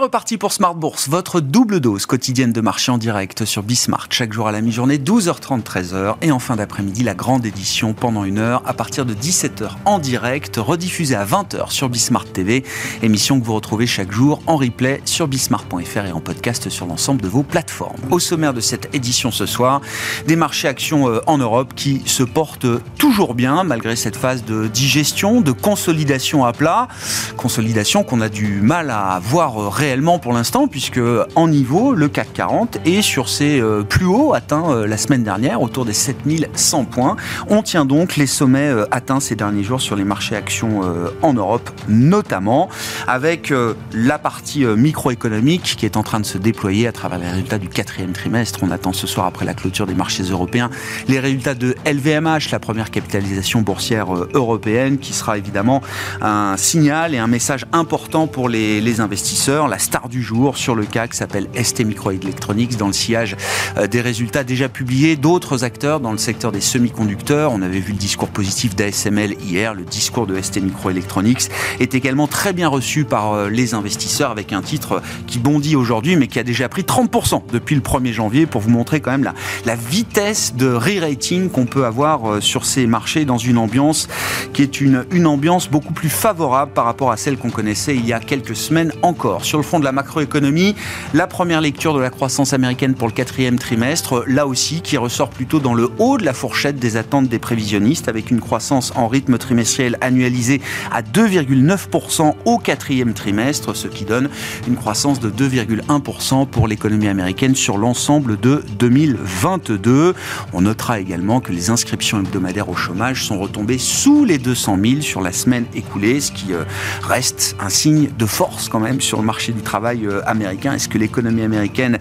Reparti pour Smart Bourse, votre double dose quotidienne de marché en direct sur Bismart, chaque jour à la mi-journée, 12h30, 13h, et en fin d'après-midi, la grande édition pendant une heure, à partir de 17h en direct, rediffusée à 20h sur Bismart TV, émission que vous retrouvez chaque jour en replay sur bismart.fr et en podcast sur l'ensemble de vos plateformes. Au sommaire de cette édition ce soir, des marchés actions euh, en Europe qui se portent toujours bien, malgré cette phase de digestion, de consolidation à plat, consolidation qu'on a du mal à voir réellement pour l'instant, puisque en niveau, le CAC 40 est sur ses euh, plus hauts atteints euh, la semaine dernière, autour des 7100 points. On tient donc les sommets euh, atteints ces derniers jours sur les marchés actions en Europe, notamment, avec la partie microéconomique qui est en train de se déployer à travers les résultats du quatrième trimestre. On attend ce soir, après la clôture des marchés européens, les résultats de LVMH, la première capitalisation boursière européenne, qui sera évidemment un signal et un message important pour les, investisseurs star du jour sur le CAC s'appelle ST Microelectronics dans le sillage euh, des résultats déjà publiés d'autres acteurs dans le secteur des semi-conducteurs. On avait vu le discours positif d'ASML hier, le discours de ST Microelectronics est également très bien reçu par euh, les investisseurs avec un titre qui bondit aujourd'hui mais qui a déjà pris 30% depuis le 1er janvier pour vous montrer quand même la, vitesse de re-rating qu'on peut avoir euh, sur ces marchés dans une ambiance qui est une, une ambiance beaucoup plus favorable par rapport à celle qu'on connaissait il y a quelques semaines encore. Sur le de la macroéconomie, la première lecture de la croissance américaine pour le quatrième trimestre, là aussi qui ressort plutôt dans le haut de la fourchette des attentes des prévisionnistes, avec une croissance en rythme trimestriel annualisé à 2,9% au quatrième trimestre, ce qui donne une croissance de 2,1% pour l'économie américaine sur l'ensemble de 2022. On notera également que les inscriptions hebdomadaires au chômage sont retombées sous les 200 000 sur la semaine écoulée, ce qui euh, reste un signe de force quand même sur le marché du travail euh, américain. Est-ce que l'économie américaine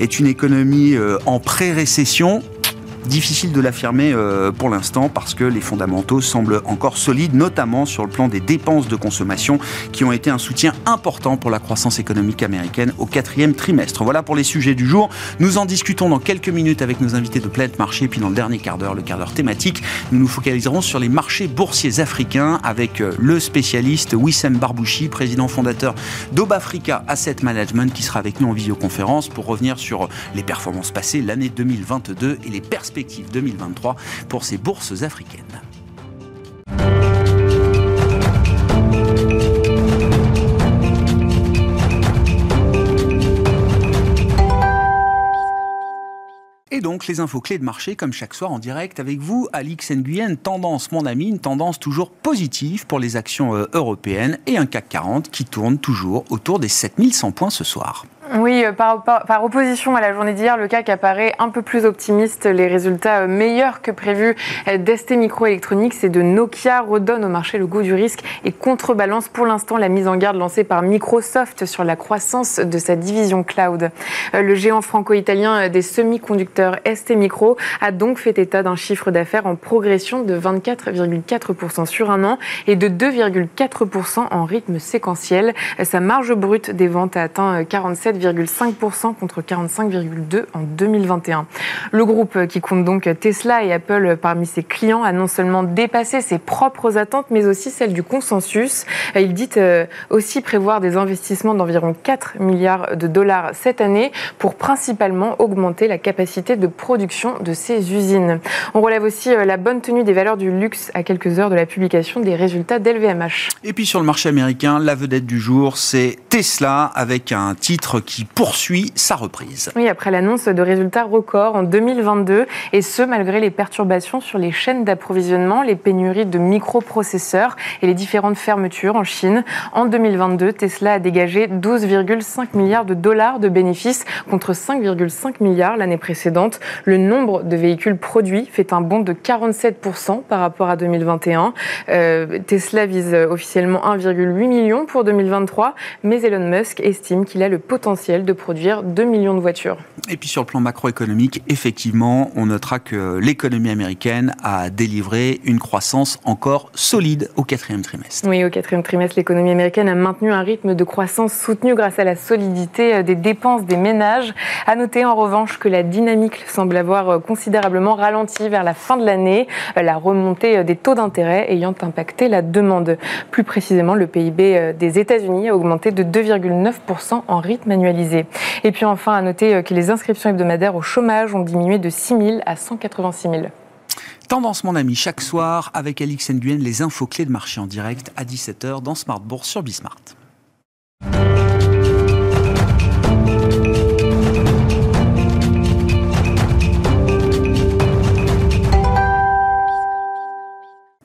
est une économie euh, en pré-récession? Difficile de l'affirmer euh, pour l'instant parce que les fondamentaux semblent encore solides, notamment sur le plan des dépenses de consommation qui ont été un soutien important pour la croissance économique américaine au quatrième trimestre. Voilà pour les sujets du jour. Nous en discutons dans quelques minutes avec nos invités de Planète Marché. Puis dans le dernier quart d'heure, le quart d'heure thématique, nous nous focaliserons sur les marchés boursiers africains avec euh, le spécialiste Wissem Barbouchi, président fondateur d'Obafrica Asset Management, qui sera avec nous en visioconférence pour revenir sur les performances passées, l'année 2022 et les perspectives perspective 2023 pour ces bourses africaines. Et donc les infos clés de marché comme chaque soir en direct avec vous, Alix Nguyen, tendance mon ami, une tendance toujours positive pour les actions euh, européennes et un CAC 40 qui tourne toujours autour des 7100 points ce soir. Oui, euh, par, par, opposition à la journée d'hier, le CAC apparaît un peu plus optimiste. Les résultats euh, meilleurs que prévus euh, d'ST Microelectronics et de Nokia redonnent au marché le goût du risque et contrebalance pour l'instant la mise en garde lancée par Microsoft sur la croissance de sa division cloud. Le géant franco-italien des semi-conducteurs ST Micro a donc fait état d'un chiffre d'affaires en progression de 24,4% sur un an et de 2,4% en rythme séquentiel. Sa marge brute des ventes a atteint 47 5% contre 45,2% en 2021. Le groupe, qui compte donc Tesla et Apple parmi ses clients, a non seulement dépassé ses propres attentes, mais aussi celles du consensus. Il dit euh, aussi prévoir des investissements d'environ 4 milliards de dollars cette année pour principalement augmenter la capacité de production de ses usines. On relève aussi euh, la bonne tenue des valeurs du luxe à quelques heures de la publication des résultats d'LVMH. Et puis sur le marché américain, la vedette du jour, c'est Tesla avec un titre qui poursuit sa reprise. Oui, après l'annonce de résultats records en 2022, et ce, malgré les perturbations sur les chaînes d'approvisionnement, les pénuries de microprocesseurs et les différentes fermetures en Chine. En 2022, Tesla a dégagé 12,5 milliards de dollars de bénéfices contre 5,5 milliards l'année précédente. Le nombre de véhicules produits fait un bond de 47% par rapport à 2021. Euh, Tesla vise officiellement 1,8 million pour 2023, mais Elon Musk estime qu'il a le potentiel annuel de produire 2 millions de voitures. Et puis sur le plan macroéconomique, effectivement, on notera que l'économie américaine a délivré une croissance encore solide au quatrième trimestre. Oui, au quatrième trimestre, l'économie américaine a maintenu un rythme de croissance soutenu grâce à la solidité euh, des dépenses des ménages. À noter en revanche que la dynamique semble avoir euh, considérablement ralenti vers la fin de l'année, euh, la remontée des taux d'intérêt ayant impacté la demande. Plus précisément, le PIB des États-Unis a augmenté de 2,9% en rythme Et puis enfin, à noter que les inscriptions hebdomadaires au chômage ont diminué de 6 000 à 186 000. Tendance, mon ami, chaque soir avec Alix Nguyen, les infos clés de marché en direct à 17h dans Smart Bourse sur Bismart.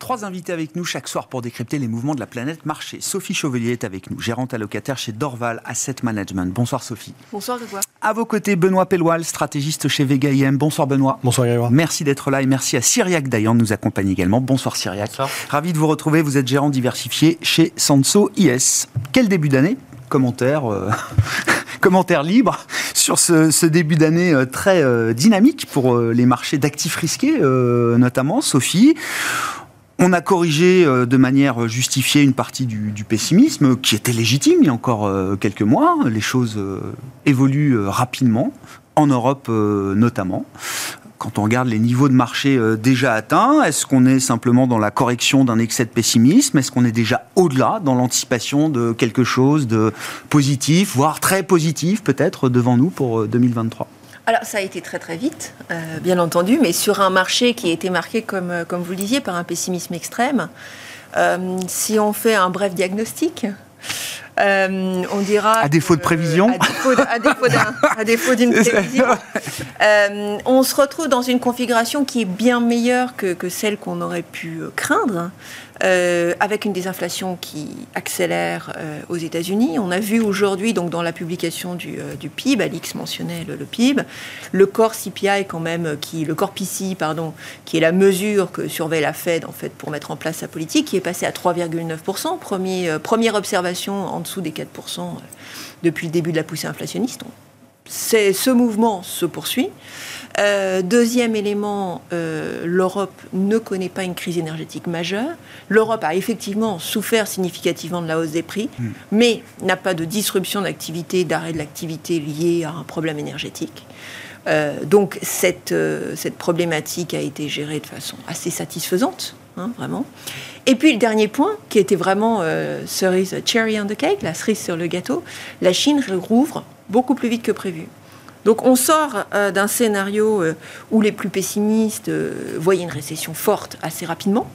Trois invités avec nous chaque soir pour décrypter les mouvements de la planète marché. Sophie Chauvelier est avec nous, gérante allocataire chez Dorval Asset Management. Bonsoir Sophie. Bonsoir Grégoire. À vos côtés, Benoît Pelloal, stratégiste chez Vega IM. Bonsoir Benoît. Bonsoir Grégoire. Merci d'être là et merci à Cyriac Dayan de nous accompagner également. Bonsoir Cyriac. Bonsoir. Ravi de vous retrouver. Vous êtes gérant diversifié chez Sanso IS. Quel début d'année? Commentaire. Euh, commentaire libre sur ce, début d'année euh, très euh, dynamique pour les marchés d'actifs risqués, notamment. Sophie, on a corrigé euh, de manière justifiée une partie du, pessimisme qui était légitime il y a encore euh, quelques mois. Les choses euh, évoluent rapidement, en Europe notamment. Quand on regarde les niveaux de marché déjà atteints, est-ce qu'on est simplement dans la correction d'un excès de pessimisme? Est-ce qu'on est déjà au-delà dans l'anticipation de quelque chose de positif, voire très positif peut-être devant nous pour 2023 alors ça a été très très vite, euh, bien entendu, mais sur un marché qui a été marqué, comme, euh, comme vous le disiez, par un pessimisme extrême. Euh, si on fait un bref diagnostic, on dira... À défaut de prévision À défaut d'une prévision. on se retrouve dans une configuration qui est bien meilleure que, que celle qu'on aurait pu craindre. Euh, avec une désinflation qui accélère euh, aux États-Unis. On a vu aujourd'hui, donc dans la publication du, euh, PIB, Alix mentionnait le, PIB, le corps CPI quand même, qui, le corps PCI, pardon, qui est la mesure que surveille la Fed en fait pour mettre en place sa politique, qui est passé à 3,9%, premier, première observation en dessous des 4% depuis le début de la poussée inflationniste. ce mouvement se poursuit. Euh, deuxième élément, euh, l'Europe ne connaît pas une crise énergétique majeure. L'Europe a effectivement souffert significativement de la hausse des prix, hmm. mais n'a pas de disruption d'activité, d'arrêt de l'activité liée à un problème énergétique. Euh, donc cette, cette problématique a été gérée de façon assez satisfaisante, hein, vraiment. Et puis le dernier point, qui était vraiment cerise cherry on the cake, la cerise sur le gâteau, la Chine rouvre beaucoup plus vite que prévu. Donc on sort euh, d'un scénario euh, où les plus pessimistes euh, voyaient une récession forte assez rapidement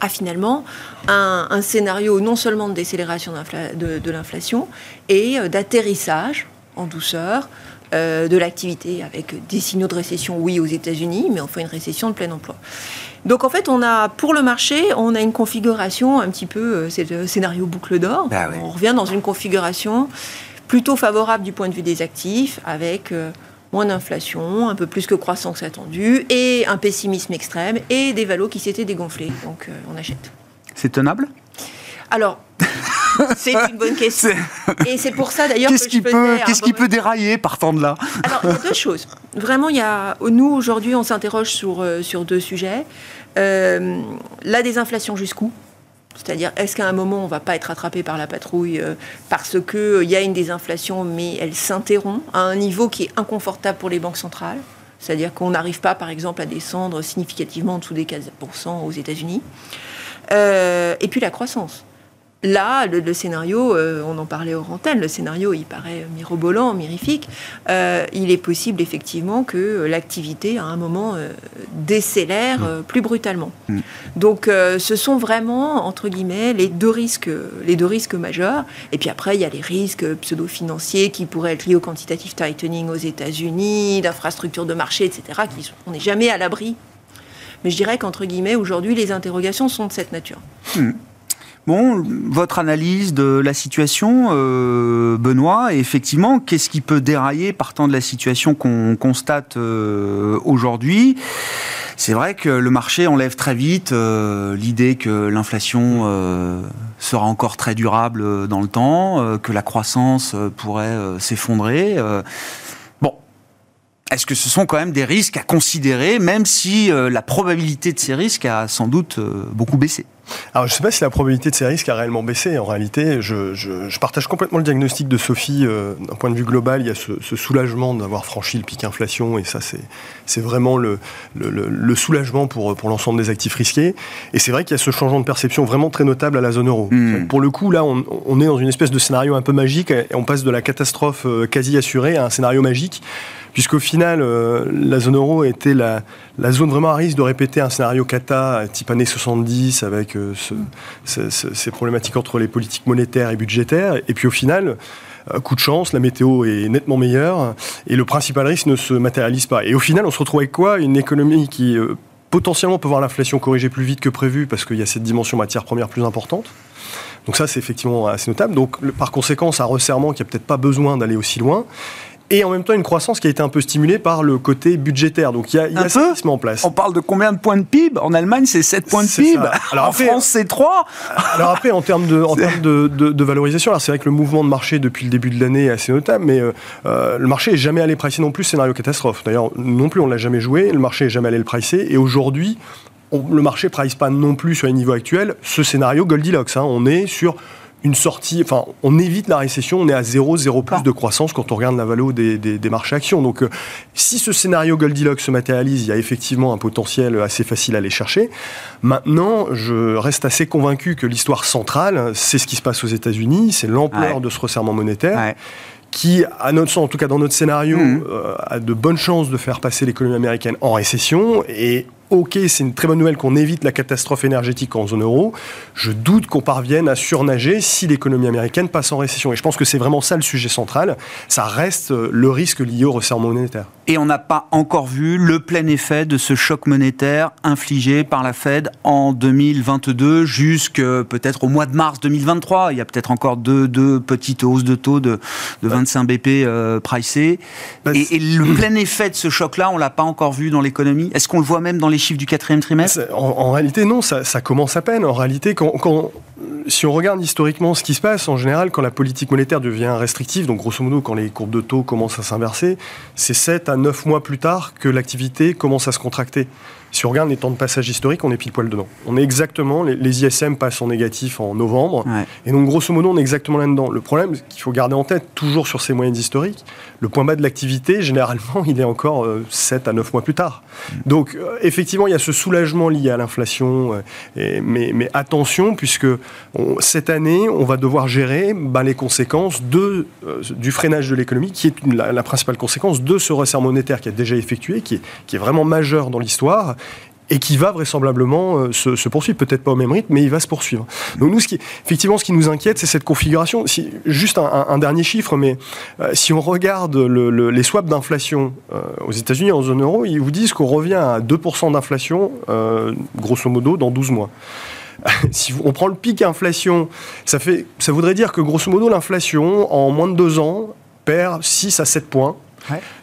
à finalement un, scénario non seulement de décélération de, l'inflation et d'atterrissage en douceur de l'activité avec des signaux de récession, oui, aux États-Unis, mais enfin une récession de plein emploi. Donc en fait, on a pour le marché, on a une configuration un petit peu, c'est le scénario boucle d'or. Bah on revient dans une configuration plutôt favorable du point de vue des actifs, avec euh, moins d'inflation, un peu plus que croissance attendue, et un pessimisme extrême, et des valos qui s'étaient dégonflés. Donc euh, on achète. C'est tenable? Alors, c'est une bonne question. Et c'est pour ça d'ailleurs que qui peut, Qu'est-ce qui peut dérailler partant de là? Alors, il y a deux choses. Vraiment, il y a, nous, aujourd'hui, on s'interroge sur, euh, sur deux sujets. la désinflation jusqu'où? C'est-à-dire, est-ce qu'à un moment, on ne va pas être attrapé par la patrouille euh, parce qu'il euh, y a une désinflation, mais elle s'interrompt à un niveau qui est inconfortable pour les banques centrales? C'est-à-dire qu'on n'arrive pas, par exemple, à descendre significativement en dessous des 4% aux États-Unis. Euh, et puis la croissance. Là, le, scénario, euh, on en parlait au antenne, le scénario, il paraît mirobolant, mirifique. Euh, il est possible effectivement que l'activité, à un moment, euh, décélère plus brutalement. Mm. Donc, ce sont vraiment, entre guillemets, les deux, risques, les deux risques majeurs. Et puis après, il y a les risques pseudo-financiers qui pourraient être liés au quantitative tightening aux États-Unis, d'infrastructures de marché, etc. Qui, on n'est jamais à l'abri. Mais je dirais qu'entre guillemets, aujourd'hui, les interrogations sont de cette nature. Mm. Bon, votre analyse de la situation, euh, Benoît, et effectivement, qu'est-ce qui peut dérailler partant de la situation qu'on constate euh, aujourd'hui? C'est vrai que le marché enlève très vite euh, l'idée que l'inflation sera encore très durable dans le temps, que la croissance pourrait s'effondrer. bon, est-ce que ce sont quand même des risques à considérer, même si la probabilité de ces risques a sans doute beaucoup baissé? Alors, je ne sais pas si la probabilité de ces risques a réellement baissé. En réalité, je, partage complètement le diagnostic de Sophie. Euh, d'un point de vue global, il y a ce, soulagement d'avoir franchi le pic inflation, et ça, c'est vraiment le, soulagement pour, pour l'ensemble des actifs risqués. Et c'est vrai qu'il y a ce changement de perception vraiment très notable à la zone euro. Hmm. Pour le coup, là, on, est dans une espèce de scénario un peu magique, et on passe de la catastrophe euh, quasi assurée à un scénario magique puisqu'au final, euh, la zone euro était la, zone vraiment à risque de répéter un scénario cata type années 70 avec euh, ces problématiques entre les politiques monétaires et budgétaires. Et puis au final, euh, coup de chance, la météo est nettement meilleure et le principal risque ne se matérialise pas. Et au final, on se retrouve avec quoi? Une économie qui potentiellement peut voir l'inflation corriger plus vite que prévu parce qu'il y a cette dimension matière première plus importante. Donc ça, c'est effectivement assez notable. Donc, par conséquent, un resserrement qui a peut-être pas besoin d'aller aussi loin et en même temps une croissance qui a été un peu stimulée par le côté budgétaire. Donc il y a, il y a ça qui se met en place. On parle de combien de points de PIB En Allemagne, c'est 7 points de PIB. Alors, en France, c'est 3. Alors après, en termes de, en termes de, de, valorisation, c'est vrai que le mouvement de marché depuis le début de l'année est assez notable, mais euh, euh, le marché n'est jamais allé pricer non plus scénario catastrophe. D'ailleurs, non plus, on ne l'a jamais joué. Le marché n'est jamais allé le pricer. Et aujourd'hui, le marché ne price pas non plus sur les niveaux actuels ce scénario Goldilocks. Hein. On est sur une sortie, enfin, on évite la récession, on est à 0, 0 plus de croissance quand on regarde la valeur des, des, marchés actions. Donc, euh, si ce scénario Goldilocks se matérialise, il y a effectivement un potentiel assez facile à aller chercher. Maintenant, je reste assez convaincu que l'histoire centrale, c'est ce qui se passe aux États-Unis, c'est l'ampleur de ce resserrement monétaire. qui, à notre sens, en tout cas dans notre scénario, mmh. euh, a de bonnes chances de faire passer l'économie américaine en récession. Et ok, c'est une très bonne nouvelle qu'on évite la catastrophe énergétique en zone euro. Je doute qu'on parvienne à surnager si l'économie américaine passe en récession. Et je pense que c'est vraiment ça le sujet central. Ça reste euh, le risque lié au resserrement monétaire. Et on n'a pas encore vu le plein effet de ce choc monétaire infligé par la Fed en 2022 jusque peut-être au mois de mars 2023. Il y a peut-être encore deux, petites hausses de taux de, 25 BP euh, pricées. Bah, et, et, le plein effet de ce choc-là, on l'a pas encore vu dans l'économie. Est-ce qu'on le voit même dans les chiffres du quatrième trimestre? En, réalité, non, ça, commence à peine. En réalité, quand, si on regarde historiquement ce qui se passe, en général, quand la politique monétaire devient restrictive, donc grosso modo, quand les courbes de taux commencent à s'inverser, c'est 7 à 9 mois plus tard que l'activité commence à se contracter. Si on regarde les temps de passage historiques, on est pile poil dedans. On est exactement, les, ISM passent en négatif en novembre, et donc grosso modo, on est exactement là-dedans. Le problème qu'il faut garder en tête, toujours sur ces moyennes historiques, le point bas de l'activité, généralement, il est encore 7 euh, à 9 mois plus tard. Mm. Donc, euh, effectivement, il y a ce soulagement lié à l'inflation, euh, mais, mais, attention, puisque cette année, on va devoir gérer bah, les conséquences de, du freinage de l'économie, qui est la, principale conséquence de ce resserre monétaire qui a déjà effectué, qui est, vraiment majeur dans l'histoire et qui va vraisemblablement euh, se, poursuivre, peut-être pas au même rythme, mais il va se poursuivre. Donc nous, effectivement, ce qui nous inquiète, c'est cette configuration. Juste un, dernier chiffre, mais euh, si on regarde les swaps d'inflation euh, aux États-Unis en zone euro, ils vous disent qu'on revient à 2% d'inflation, grosso modo, dans 12 mois. si on prend le pic inflation, ça, fait, ça voudrait dire que grosso modo, l'inflation, en moins de deux ans, perd 6 à 7 points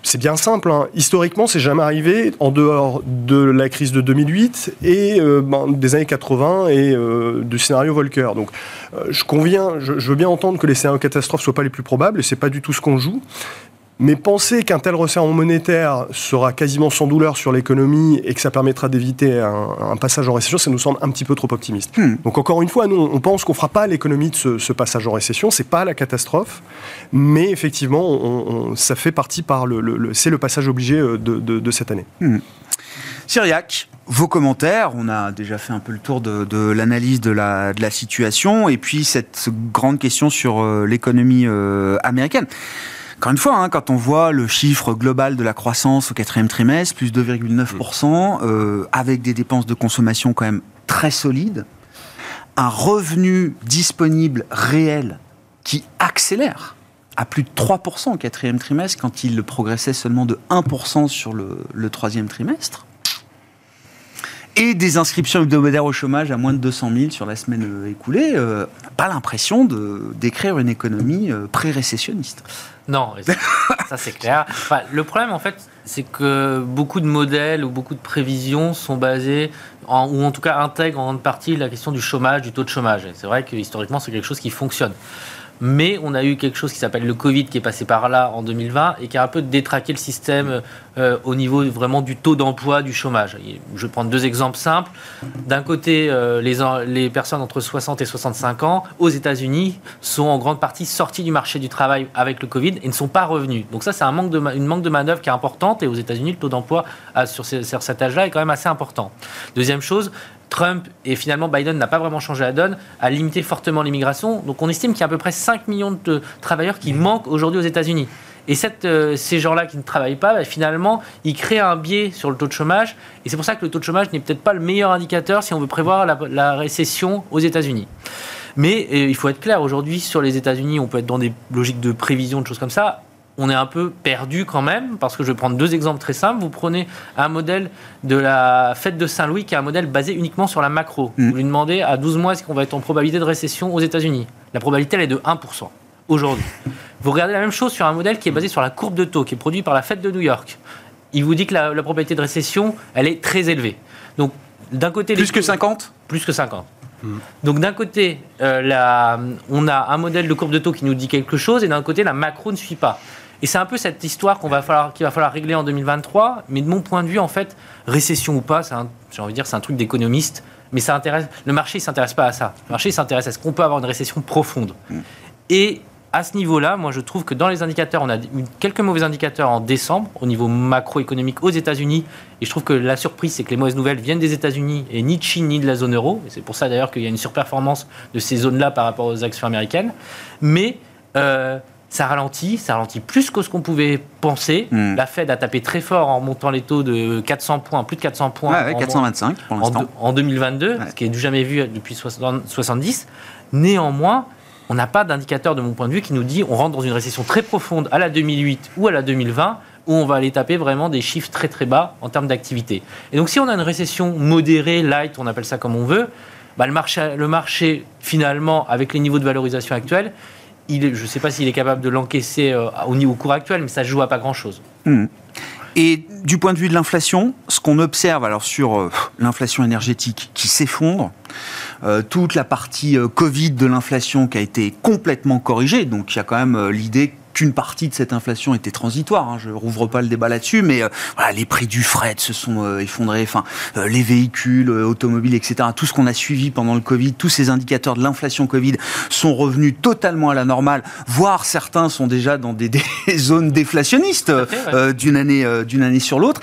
c'est bien simple. Hein. Historiquement, c'est jamais arrivé en dehors de la crise de 2008 et euh, ben, des années 80 et euh, du scénario Volcker. Donc, euh, je conviens, je, veux bien entendre que les scénarios catastrophes soient pas les plus probables et c'est pas du tout ce qu'on joue. Mais penser qu'un tel resserrement monétaire sera quasiment sans douleur sur l'économie et que ça permettra d'éviter un, passage en récession, ça nous semble un petit peu trop optimiste. Hmm. Donc encore une fois, nous, on pense qu'on fera pas l'économie de ce, passage en récession. C'est pas la catastrophe, mais effectivement, ça fait partie par le, c'est le passage obligé euh, de, cette année. Hmm. Syriac, vos commentaires. On a déjà fait un peu le tour de, l'analyse de la, de la, situation et puis cette grande question sur euh, l'économie euh, américaine. Encore une fois, hein, quand on voit le chiffre global de la croissance au quatrième trimestre, plus 2,9%, euh, avec des dépenses de consommation quand même très solides, un revenu disponible réel qui accélère à plus de 3% au quatrième trimestre, quand il progressait seulement de 1% sur le, troisième trimestre, et des inscriptions hebdomadaires au chômage à moins de 200 000 sur la semaine euh, écoulée, euh, pas l'impression d'écrire une économie euh, pré-récessionniste. Non, ça c'est clair. le problème en fait, c'est que beaucoup de modèles ou beaucoup de prévisions sont basés, ou en tout cas intègrent en grande partie la question du chômage, du taux de chômage. C'est vrai que historiquement, c'est quelque chose qui fonctionne. Mais on a eu quelque chose qui s'appelle le Covid qui est passé par là en 2020 et qui a un peu détraqué le système euh, au niveau vraiment du taux d'emploi, du chômage. Je vais prendre deux exemples simples. D'un côté, euh, les, personnes entre 60 et 65 ans aux États-Unis sont en grande partie sorties du marché du travail avec le Covid et ne sont pas revenus. Donc ça, c'est un manque de, une manque de manœuvre qui est importante et aux États-Unis, le taux d'emploi sur, sur cet âge-là est quand même assez important. Deuxième chose, Trump et finalement Biden n'a pas vraiment changé la donne, a limité fortement l'immigration. Donc on estime qu'il y a à peu près 5 millions de travailleurs qui manquent aujourd'hui aux États-Unis. Et cette, euh, ces gens-là qui ne travaillent pas, bah, finalement, ils créent un biais sur le taux de chômage. Et c'est pour ça que le taux de chômage n'est peut-être pas le meilleur indicateur si on veut prévoir la, récession aux États-Unis. Mais euh, il faut être clair, aujourd'hui, sur les États-Unis, on peut être dans des logiques de prévision, de choses comme ça on est un peu perdu quand même, parce que je vais prendre deux exemples très simples. Vous prenez un modèle de la fête de Saint-Louis, qui est un modèle basé uniquement sur la macro. Mm. Vous lui demandez à 12 mois est-ce qu'on va être en probabilité de récession aux États-Unis? La probabilité, elle est de 1% aujourd'hui. Vous regardez la même chose sur un modèle qui est basé sur la courbe de taux, qui est produit par la fête de New York. Il vous dit que la, probabilité de récession, elle est très élevée. Donc, d'un côté... Plus que 50 Plus que 50. Mm. Donc d'un côté, euh, on a un modèle de courbe de taux qui nous dit quelque chose, et d'un côté, la macro ne suit pas. Et c'est un peu cette histoire qu'on va falloir, qu'il va falloir régler en 2023. Mais de mon point de vue, en fait, récession ou pas, j'ai envie de dire, c'est un truc d'économiste. Mais ça intéresse, le marché ne s'intéresse pas à ça. Le marché s'intéresse à ce qu'on peut avoir une récession profonde. Mm. Et à ce niveau-là, moi je trouve que dans les indicateurs, on a eu quelques mauvais indicateurs en décembre au niveau macroéconomique aux États-Unis. Et je trouve que la surprise, c'est que les mauvaises nouvelles viennent des États-Unis et ni de Chine ni de la zone euro. Et c'est pour ça d'ailleurs qu'il y a une surperformance de ces zones-là par rapport aux actions américaines. Mais euh, ça ralentit, ça ralentit plus que ce qu'on pouvait penser. Hmm. La Fed a tapé très fort en montant les taux de 400 points, plus de 400 points. Ouais, 425 pour l'instant. En, 2022, ce qui est du jamais vu depuis 70. Néanmoins, on n'a pas d'indicateur de mon point de vue qui nous dit on rentre dans une récession très profonde à la 2008 ou à la 2020 où on va aller taper vraiment des chiffres très très bas en termes d'activité. Et donc si on a une récession modérée, light, on appelle ça comme on veut, bah, le, marché, le marché finalement avec les niveaux de valorisation actuels, je ne sais pas s'il est capable de l'encaisser euh, au niveau cours actuel, mais ça joue à pas grand-chose. Hmm. Et du point de vue de l'inflation, ce qu'on observe alors sur euh, l'inflation énergétique qui s'effondre, euh, toute la partie Covid de l'inflation qui a été complètement corrigée, donc il y a quand même l'idée qu'une partie de cette inflation était transitoire. Hein, je rouvre pas le débat là-dessus, mais euh, voilà, les prix du fret se sont euh, effondrés. Enfin, euh, les véhicules automobiles, etc. Tout ce qu'on a suivi pendant le Covid, tous ces indicateurs de l'inflation Covid sont revenus totalement à la normale. Voire certains sont déjà dans des, zones déflationnistes d'une année d'une année sur l'autre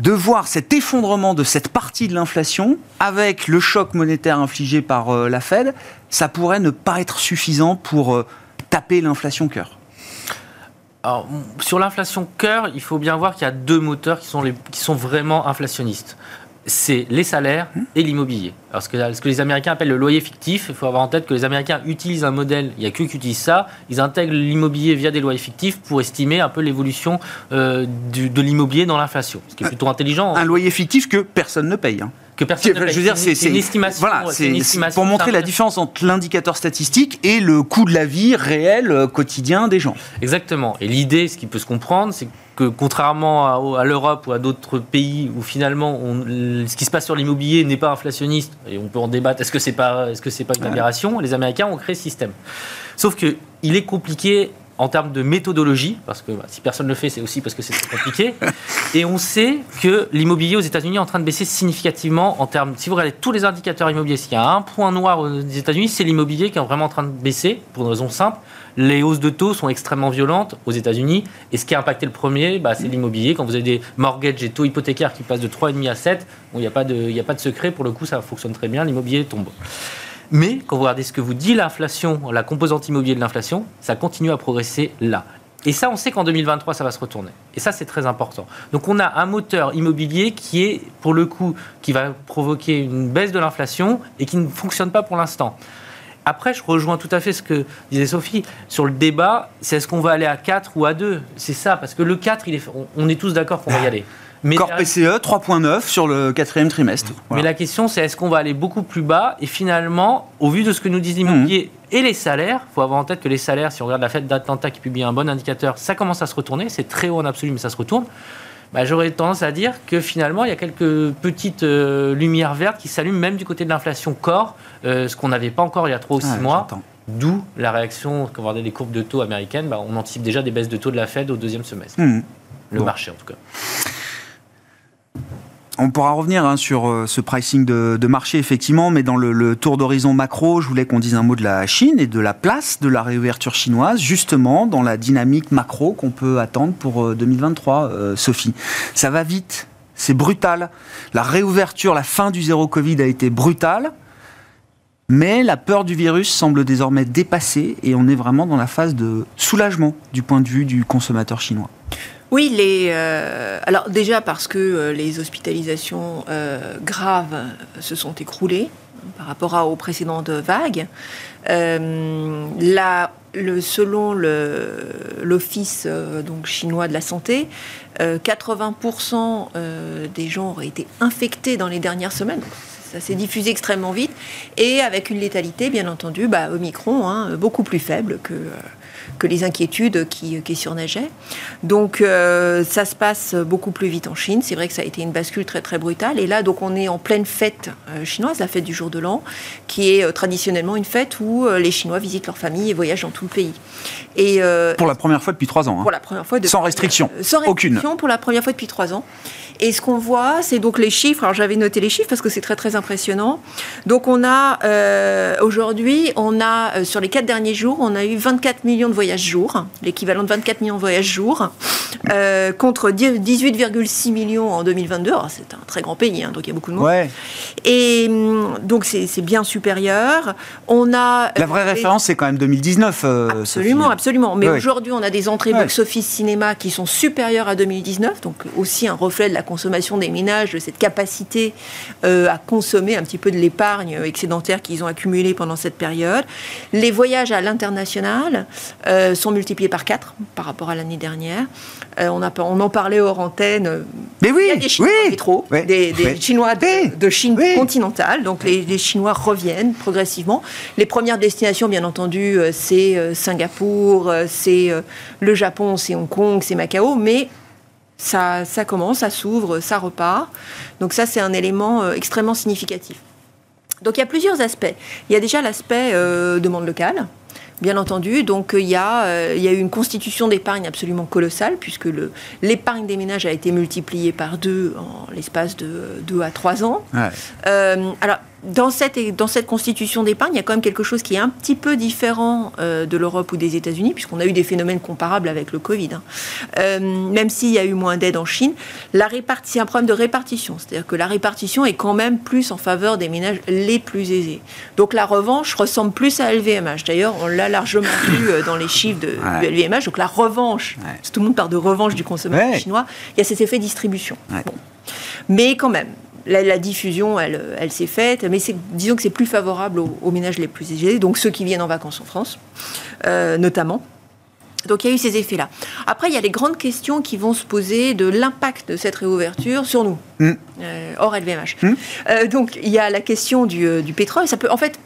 de voir cet effondrement de cette partie de l'inflation avec le choc monétaire infligé par la Fed, ça pourrait ne pas être suffisant pour taper l'inflation cœur. Alors, sur l'inflation cœur, il faut bien voir qu'il y a deux moteurs qui sont, les, qui sont vraiment inflationnistes. C'est les salaires et l'immobilier. Alors, ce que, ce que, les Américains appellent le loyer fictif, il faut avoir en tête que les Américains utilisent un modèle, il n'y a que qui utilisent ça, ils intègrent l'immobilier via des loyers fictifs pour estimer un peu l'évolution euh, de l'immobilier dans l'inflation, ce qui est plutôt intelligent. Un loyer fictif que personne ne paye. Hein que personne Je veux dire, c'est une estimation. Voilà, c'est pour montrer la différence entre l'indicateur statistique et le coût de la vie réel euh, quotidien des gens. Exactement. Et l'idée, ce qui peut se comprendre, c'est que contrairement à, l'Europe ou à d'autres pays où finalement ce qui se passe sur l'immobilier n'est pas inflationniste, et on peut en débattre, est-ce que c'est pas, est-ce que c'est pas une aberration? Les Américains ont créé ce système. Sauf que il est compliqué en termes de méthodologie, parce que bah, si personne ne le fait, c'est aussi parce que c'est compliqué. Et on sait que l'immobilier aux États-Unis est en train de baisser significativement en termes. Si vous regardez tous les indicateurs immobiliers, s'il y a un point noir aux États-Unis, c'est l'immobilier qui est vraiment en train de baisser, pour une raison simple. Les hausses de taux sont extrêmement violentes aux États-Unis. Et ce qui a impacté le premier, bah, c'est l'immobilier. Quand vous avez des mortgages et taux hypothécaires qui passent de 3,5 à 7, il n'y a, pas de, a pas de secret. Pour le coup, ça fonctionne très bien. L'immobilier tombe. Mais quand vous regardez ce que vous dit l'inflation, la composante immobilière de l'inflation, ça continue à progresser là. Et ça, on sait qu'en 2023, ça va se retourner. Et ça, c'est très important. Donc, on a un moteur immobilier qui est, pour le coup, qui va provoquer une baisse de l'inflation et qui ne fonctionne pas pour l'instant. Après, je rejoins tout à fait ce que disait Sophie sur le débat. C'est est-ce qu'on va aller à 4 ou à 2 C'est ça, parce que le 4, il est, on est tous d'accord qu'on va y aller. Mais Corps PCE 3.9 sur le quatrième trimestre. Mais la question, c'est est-ce qu'on va aller beaucoup plus bas Et finalement, au vu de ce que nous disent l'immobilier mmh. et les salaires, il faut avoir en tête que les salaires, si on regarde la fête d'Atlanta qui publie un bon indicateur, ça commence à se retourner. C'est très haut en absolu, mais ça se retourne. bah, j'aurais tendance à dire que finalement, il y a quelques petites euh, lumières vertes qui s'allument même du côté de l'inflation corps, euh, ce qu'on n'avait pas encore il y a 3 ou 6 Ah, mois. D'où la réaction, quand on regarde les courbes de taux américaines, bah, on anticipe déjà des baisses de taux de la Fed au deuxième semestre. Hmm. Le Bon. marché, en tout cas. On pourra revenir hein, sur euh, ce pricing de, marché, effectivement, mais dans le, tour d'horizon macro, je voulais qu'on dise un mot de la Chine et de la place de la réouverture chinoise, justement, dans la dynamique macro qu'on peut attendre pour euh, 2023, euh, Sophie. Ça va vite, c'est brutal. La réouverture, la fin du zéro Covid a été brutale, mais la peur du virus semble désormais dépassée et on est vraiment dans la phase de soulagement du point de vue du consommateur chinois. Oui, les, euh, alors déjà parce que euh, les hospitalisations euh, graves euh, se sont écroulées hein, par rapport à, aux précédentes vagues. Euh, là, le, selon l'Office donc chinois de la santé, euh, 80% euh, des gens auraient été infectés dans les dernières semaines. Ça s'est diffusé extrêmement vite et avec une létalité, bien entendu, bah, Omicron, hein, beaucoup plus faible que, que les inquiétudes qui, qui surnageaient. Donc euh, ça se passe beaucoup plus vite en Chine. C'est vrai que ça a été une bascule très très brutale. Et là, donc on est en pleine fête euh, chinoise, la fête du jour de l'an, qui est euh, traditionnellement une fête où les Chinois visitent leur famille et voyagent dans tout le pays. Et euh, Pour la première fois depuis trois ans. hein. pour la première fois. depuis- Sans restriction. Sans Aucune. restriction pour la première fois depuis trois ans. Et ce qu'on voit, c'est donc les chiffres. Alors j'avais noté les chiffres parce que c'est très très impressionnant. Donc on a euh, aujourd'hui, on a sur les quatre derniers jours, on a eu 24 millions de jour, l'équivalent de 24 millions de voyages jour, euh, contre 10 18,6 millions en 2022. Alors, C'est un très grand pays, hein, donc il y a beaucoup de monde. Ouais. Et hum, donc c'est bien supérieur. On a La vraie euh, référence, c'est quand même 2019. euh, Absolument, absolument. Mais Ouais. aujourd'hui, on a des entrées Ouais. box-office cinéma qui sont supérieures à 2019, donc aussi un reflet de la consommation des ménages, de cette capacité euh, à consommer un petit peu de l'épargne excédentaire qu'ils ont accumulée pendant cette période. Les voyages à l'international sont multipliés par 4 par rapport à l'année dernière. Euh, on, a, on en parlait hors antenne. Mais oui, Il y a des Chinois oui. métro, des. Chinois de, Chine continentale. Donc les, les Chinois reviennent progressivement. Les premières destinations, bien entendu, euh, c'est euh, Singapour, c'est le Japon, c'est Hong Kong, c'est Macao, mais ça, ça commence, ça s'ouvre, ça repart. Donc ça, c'est un élément extrêmement significatif. Donc il y a plusieurs aspects. Il y a déjà l'aspect euh, demande locale. Bien entendu, donc euh, il y, a, euh, il y a eu une constitution d'épargne absolument colossale, puisque l'épargne des ménages a été multipliée par deux en l'espace de deux à trois ans. Ouais. Euh, alors, dans cette, dans cette constitution d'épargne, il y a quand même quelque chose qui est un petit peu différent euh, de l'Europe ou des États-Unis, puisqu'on a eu des phénomènes comparables avec le Covid. hein. Euh, même s'il y a eu moins d'aide en Chine, la c'est un problème de répartition. C'est-à-dire que la répartition est quand même plus en faveur des ménages les plus aisés. Donc la revanche ressemble plus à LVMH. D'ailleurs, on l'a largement vu euh, dans les chiffres de, Ouais. du LVMH. Donc la revanche, Ouais. tout le monde parle de revanche du consommateur Ouais. chinois, il y a cet effet distribution. Bon. Mais quand même, la, la diffusion, elle, elle s'est faite, mais disons que c'est plus favorable aux, aux ménages les plus aisés, donc ceux qui viennent en vacances en France, euh, notamment. Donc il y a eu ces effets-là. Après, il y a les grandes questions qui vont se poser de l'impact de cette réouverture sur nous, Mm. euh, hors LVMH. Mm. Euh, donc il y a la question du, du pétrole. Ça peut, en fait,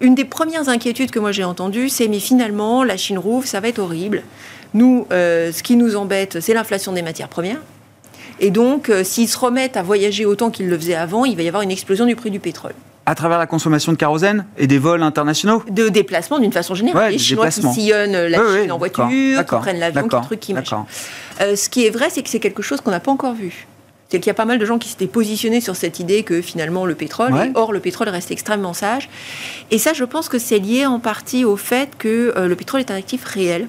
une des premières inquiétudes que moi j'ai entendues, c'est mais finalement, la Chine rouvre, ça va être horrible. Nous, euh, ce qui nous embête, c'est l'inflation des matières premières. Et donc, euh, s'ils se remettent à voyager autant qu'ils le faisaient avant, il va y avoir une explosion du prix du pétrole. À travers la consommation de kérosène et des vols internationaux? De déplacement d'une façon générale. Ouais, les Chinois qui déplacements. sillonnent la Chine en voiture, qui prennent l'avion, qui truc, qui machin. Euh, ce qui est vrai, c'est que c'est quelque chose qu'on n'a pas encore vu. C'est qu'il y a pas mal de gens qui s'étaient positionnés sur cette idée que finalement le pétrole, Ouais. et or le pétrole reste extrêmement sage. Et ça, je pense que c'est lié en partie au fait que euh, le pétrole est un actif réel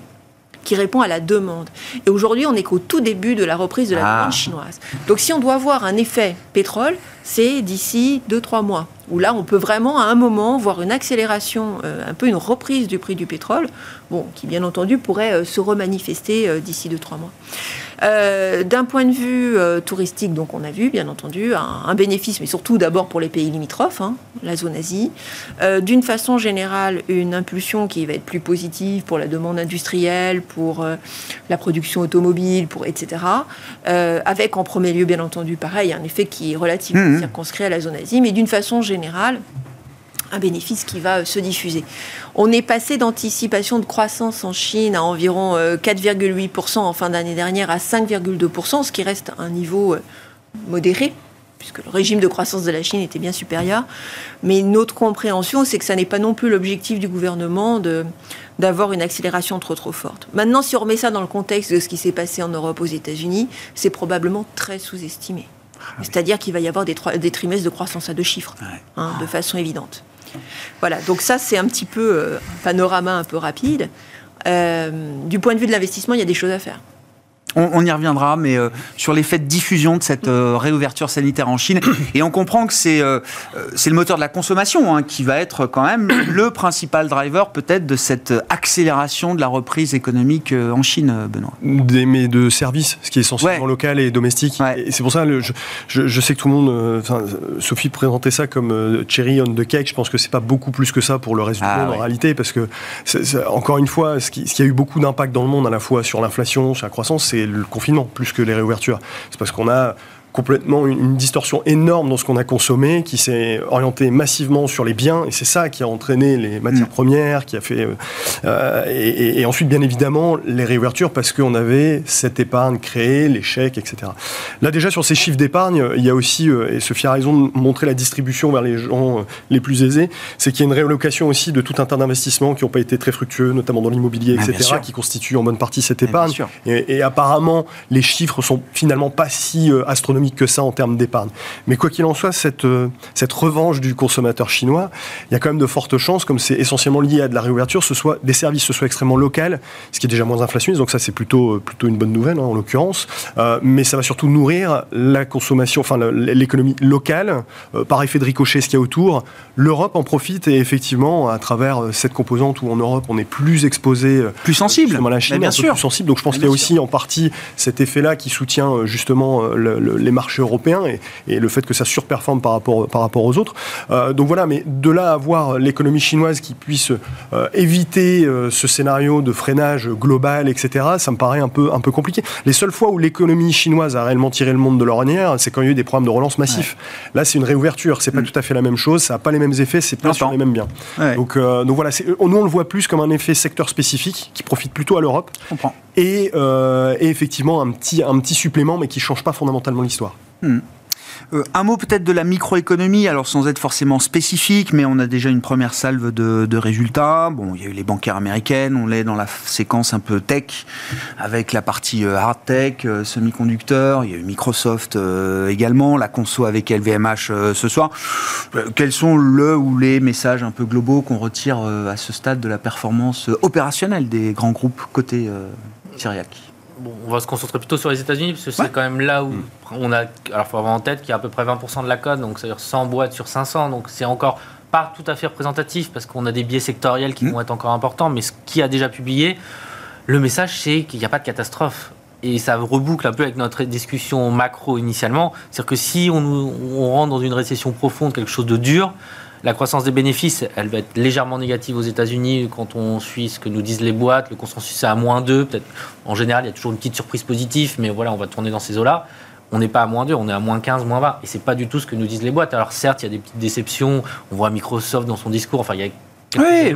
qui répond à la demande. Et aujourd'hui, on n'est qu'au tout début de la reprise de la Ah. demande chinoise. Donc si on doit avoir un effet pétrole, c'est d'ici 2-3 mois, où là, on peut vraiment à un moment voir une accélération, euh, un peu une reprise du prix du pétrole, bon, qui bien entendu pourrait euh, se remanifester euh, d'ici 2-3 mois. Euh, D'un point de vue euh, touristique, donc on a vu bien entendu un, un bénéfice, mais surtout d'abord pour les pays limitrophes, hein, la zone Asie. Euh, D'une façon générale, une impulsion qui va être plus positive pour la demande industrielle, pour la production automobile, pour etc. Avec en premier lieu, bien entendu, pareil, un effet qui est relativement Mhm. circonscrit à la zone Asie, mais d'une façon générale, un bénéfice qui va se diffuser. On est passé d'anticipation de croissance en Chine à environ 4,8% en fin d'année dernière à 5,2%, ce qui reste un niveau modéré puisque le régime de croissance de la Chine était bien supérieur. Mais notre compréhension, c'est que ça n'est pas non plus l'objectif du gouvernement de, d'avoir une accélération trop trop forte. Maintenant, si on remet ça dans le contexte de ce qui s'est passé en Europe, aux États-Unis, c'est probablement très sous-estimé. Ah C'est-à-dire qu'il va y avoir des, des, trimestres de croissance à deux chiffres, hein, de façon évidente. Voilà, donc ça c'est un petit peu euh, un panorama un peu rapide. Euh, du point de vue de l'investissement, il y a des choses à faire. On, y reviendra, mais euh, sur l'effet de diffusion de cette euh, réouverture sanitaire en Chine. Et on comprend que c'est euh, c'est le moteur de la consommation hein, qui va être quand même le principal driver peut-être de cette accélération de la reprise économique en Chine, Benoît. Des, mais de services, ce qui est essentiellement local et domestique. Et c'est pour ça, le, je, je, sais que tout le monde, Sophie présentait ça comme cherry on the cake. Je pense que c'est pas beaucoup plus que ça pour le reste du ah monde en réalité, parce que encore une fois, ce qui, ce qui a eu beaucoup d'impact dans le monde à la fois sur l'inflation, sur la croissance, c'est le confinement plus que les réouvertures. C'est parce qu'on a complètement une, distorsion énorme dans ce qu'on a consommé, qui s'est orienté massivement sur les biens, et c'est ça qui a entraîné les matières mm. premières, qui a fait... Euh, euh, et, ensuite, bien évidemment, les réouvertures, parce qu'on avait cette épargne créée, les chèques, etc. Là, déjà, sur ces chiffres d'épargne, il y a aussi, euh, et Sophie a raison de montrer la distribution vers les gens les plus aisés, c'est qu'il y a une réallocation aussi de tout un tas d'investissements qui n'ont pas été très fructueux, notamment dans l'immobilier, ah, etc., qui constituent en bonne partie cette épargne. Et, et, apparemment, les chiffres sont finalement pas si astronomiques que ça en termes d'épargne. Mais quoi qu'il en soit, cette, euh, cette revanche du consommateur chinois, il y a quand même de fortes chances, comme c'est essentiellement lié à de la réouverture, ce soit des services, ce soit extrêmement local, ce qui est déjà moins inflationniste, donc ça c'est plutôt, euh, plutôt une bonne nouvelle hein, en l'occurrence. Euh, mais ça va surtout nourrir la consommation, enfin l'économie locale, par effet de ricochet, ce qu'il y a autour. L'Europe en profite et effectivement, à travers cette composante où en Europe on est plus exposé, plus sensible, à la Chine, bien sûr. plus sensible. Donc je pense qu'il y a aussi en partie cet effet-là qui soutient justement les marché européen et, le fait que ça surperforme par rapport, par rapport aux autres. Euh, donc voilà, mais de là à voir l'économie chinoise qui puisse euh, éviter euh, ce scénario de freinage global, etc., ça me paraît un peu, un peu compliqué. Les seules fois où l'économie chinoise a réellement tiré le monde de l'ornière, c'est quand il y a eu des programmes de relance massifs. Là, c'est une réouverture, c'est pas mm. tout à fait la même chose, ça n'a pas les mêmes effets, c'est pas sur les mêmes biens. Donc, donc voilà, nous on le voit plus comme un effet secteur spécifique qui profite plutôt à l'Europe. Et, et, effectivement un petit, un petit supplément, mais qui ne change pas fondamentalement l'histoire. Hmm. Euh, un mot peut-être de la microéconomie, alors sans être forcément spécifique, mais on a déjà une première salve de, résultats. Bon, il y a eu les bancaires américaines, on l'est dans la séquence un peu tech, avec la partie euh, hard tech, euh, semi-conducteurs. Il y a eu Microsoft également, la conso avec LVMH ce soir. quels sont le ou les messages un peu globaux qu'on retire à ce stade de la performance opérationnelle des grands groupes côté On va se concentrer plutôt sur les États-Unis, parce que c'est quand même là où mm. on a. Alors, il faut avoir en tête qu'il y a à peu près 20% de la code, donc c'est-à-dire 100 boîtes sur 500, donc c'est encore pas tout à fait représentatif, parce qu'on a des biais sectoriels qui mm. vont être encore importants, mais ce qui a déjà publié, le message, c'est qu'il n'y a pas de catastrophe. Et ça reboucle un peu avec notre discussion macro initialement. C'est-à-dire que si on, on rentre dans une récession profonde, quelque chose de dur, la croissance des bénéfices, elle va être légèrement négative aux États-Unis quand on suit ce que nous disent les boîtes. Le consensus est à moins 2. Peut-être, en général, il y a toujours une petite surprise positive, mais voilà, on va tourner dans ces eaux-là. On n'est pas à moins 2, on est à moins 15, moins 20. Et c'est pas du tout ce que nous disent les boîtes. Alors certes, il y a des petites déceptions. On voit Microsoft dans son discours. Enfin, il oui,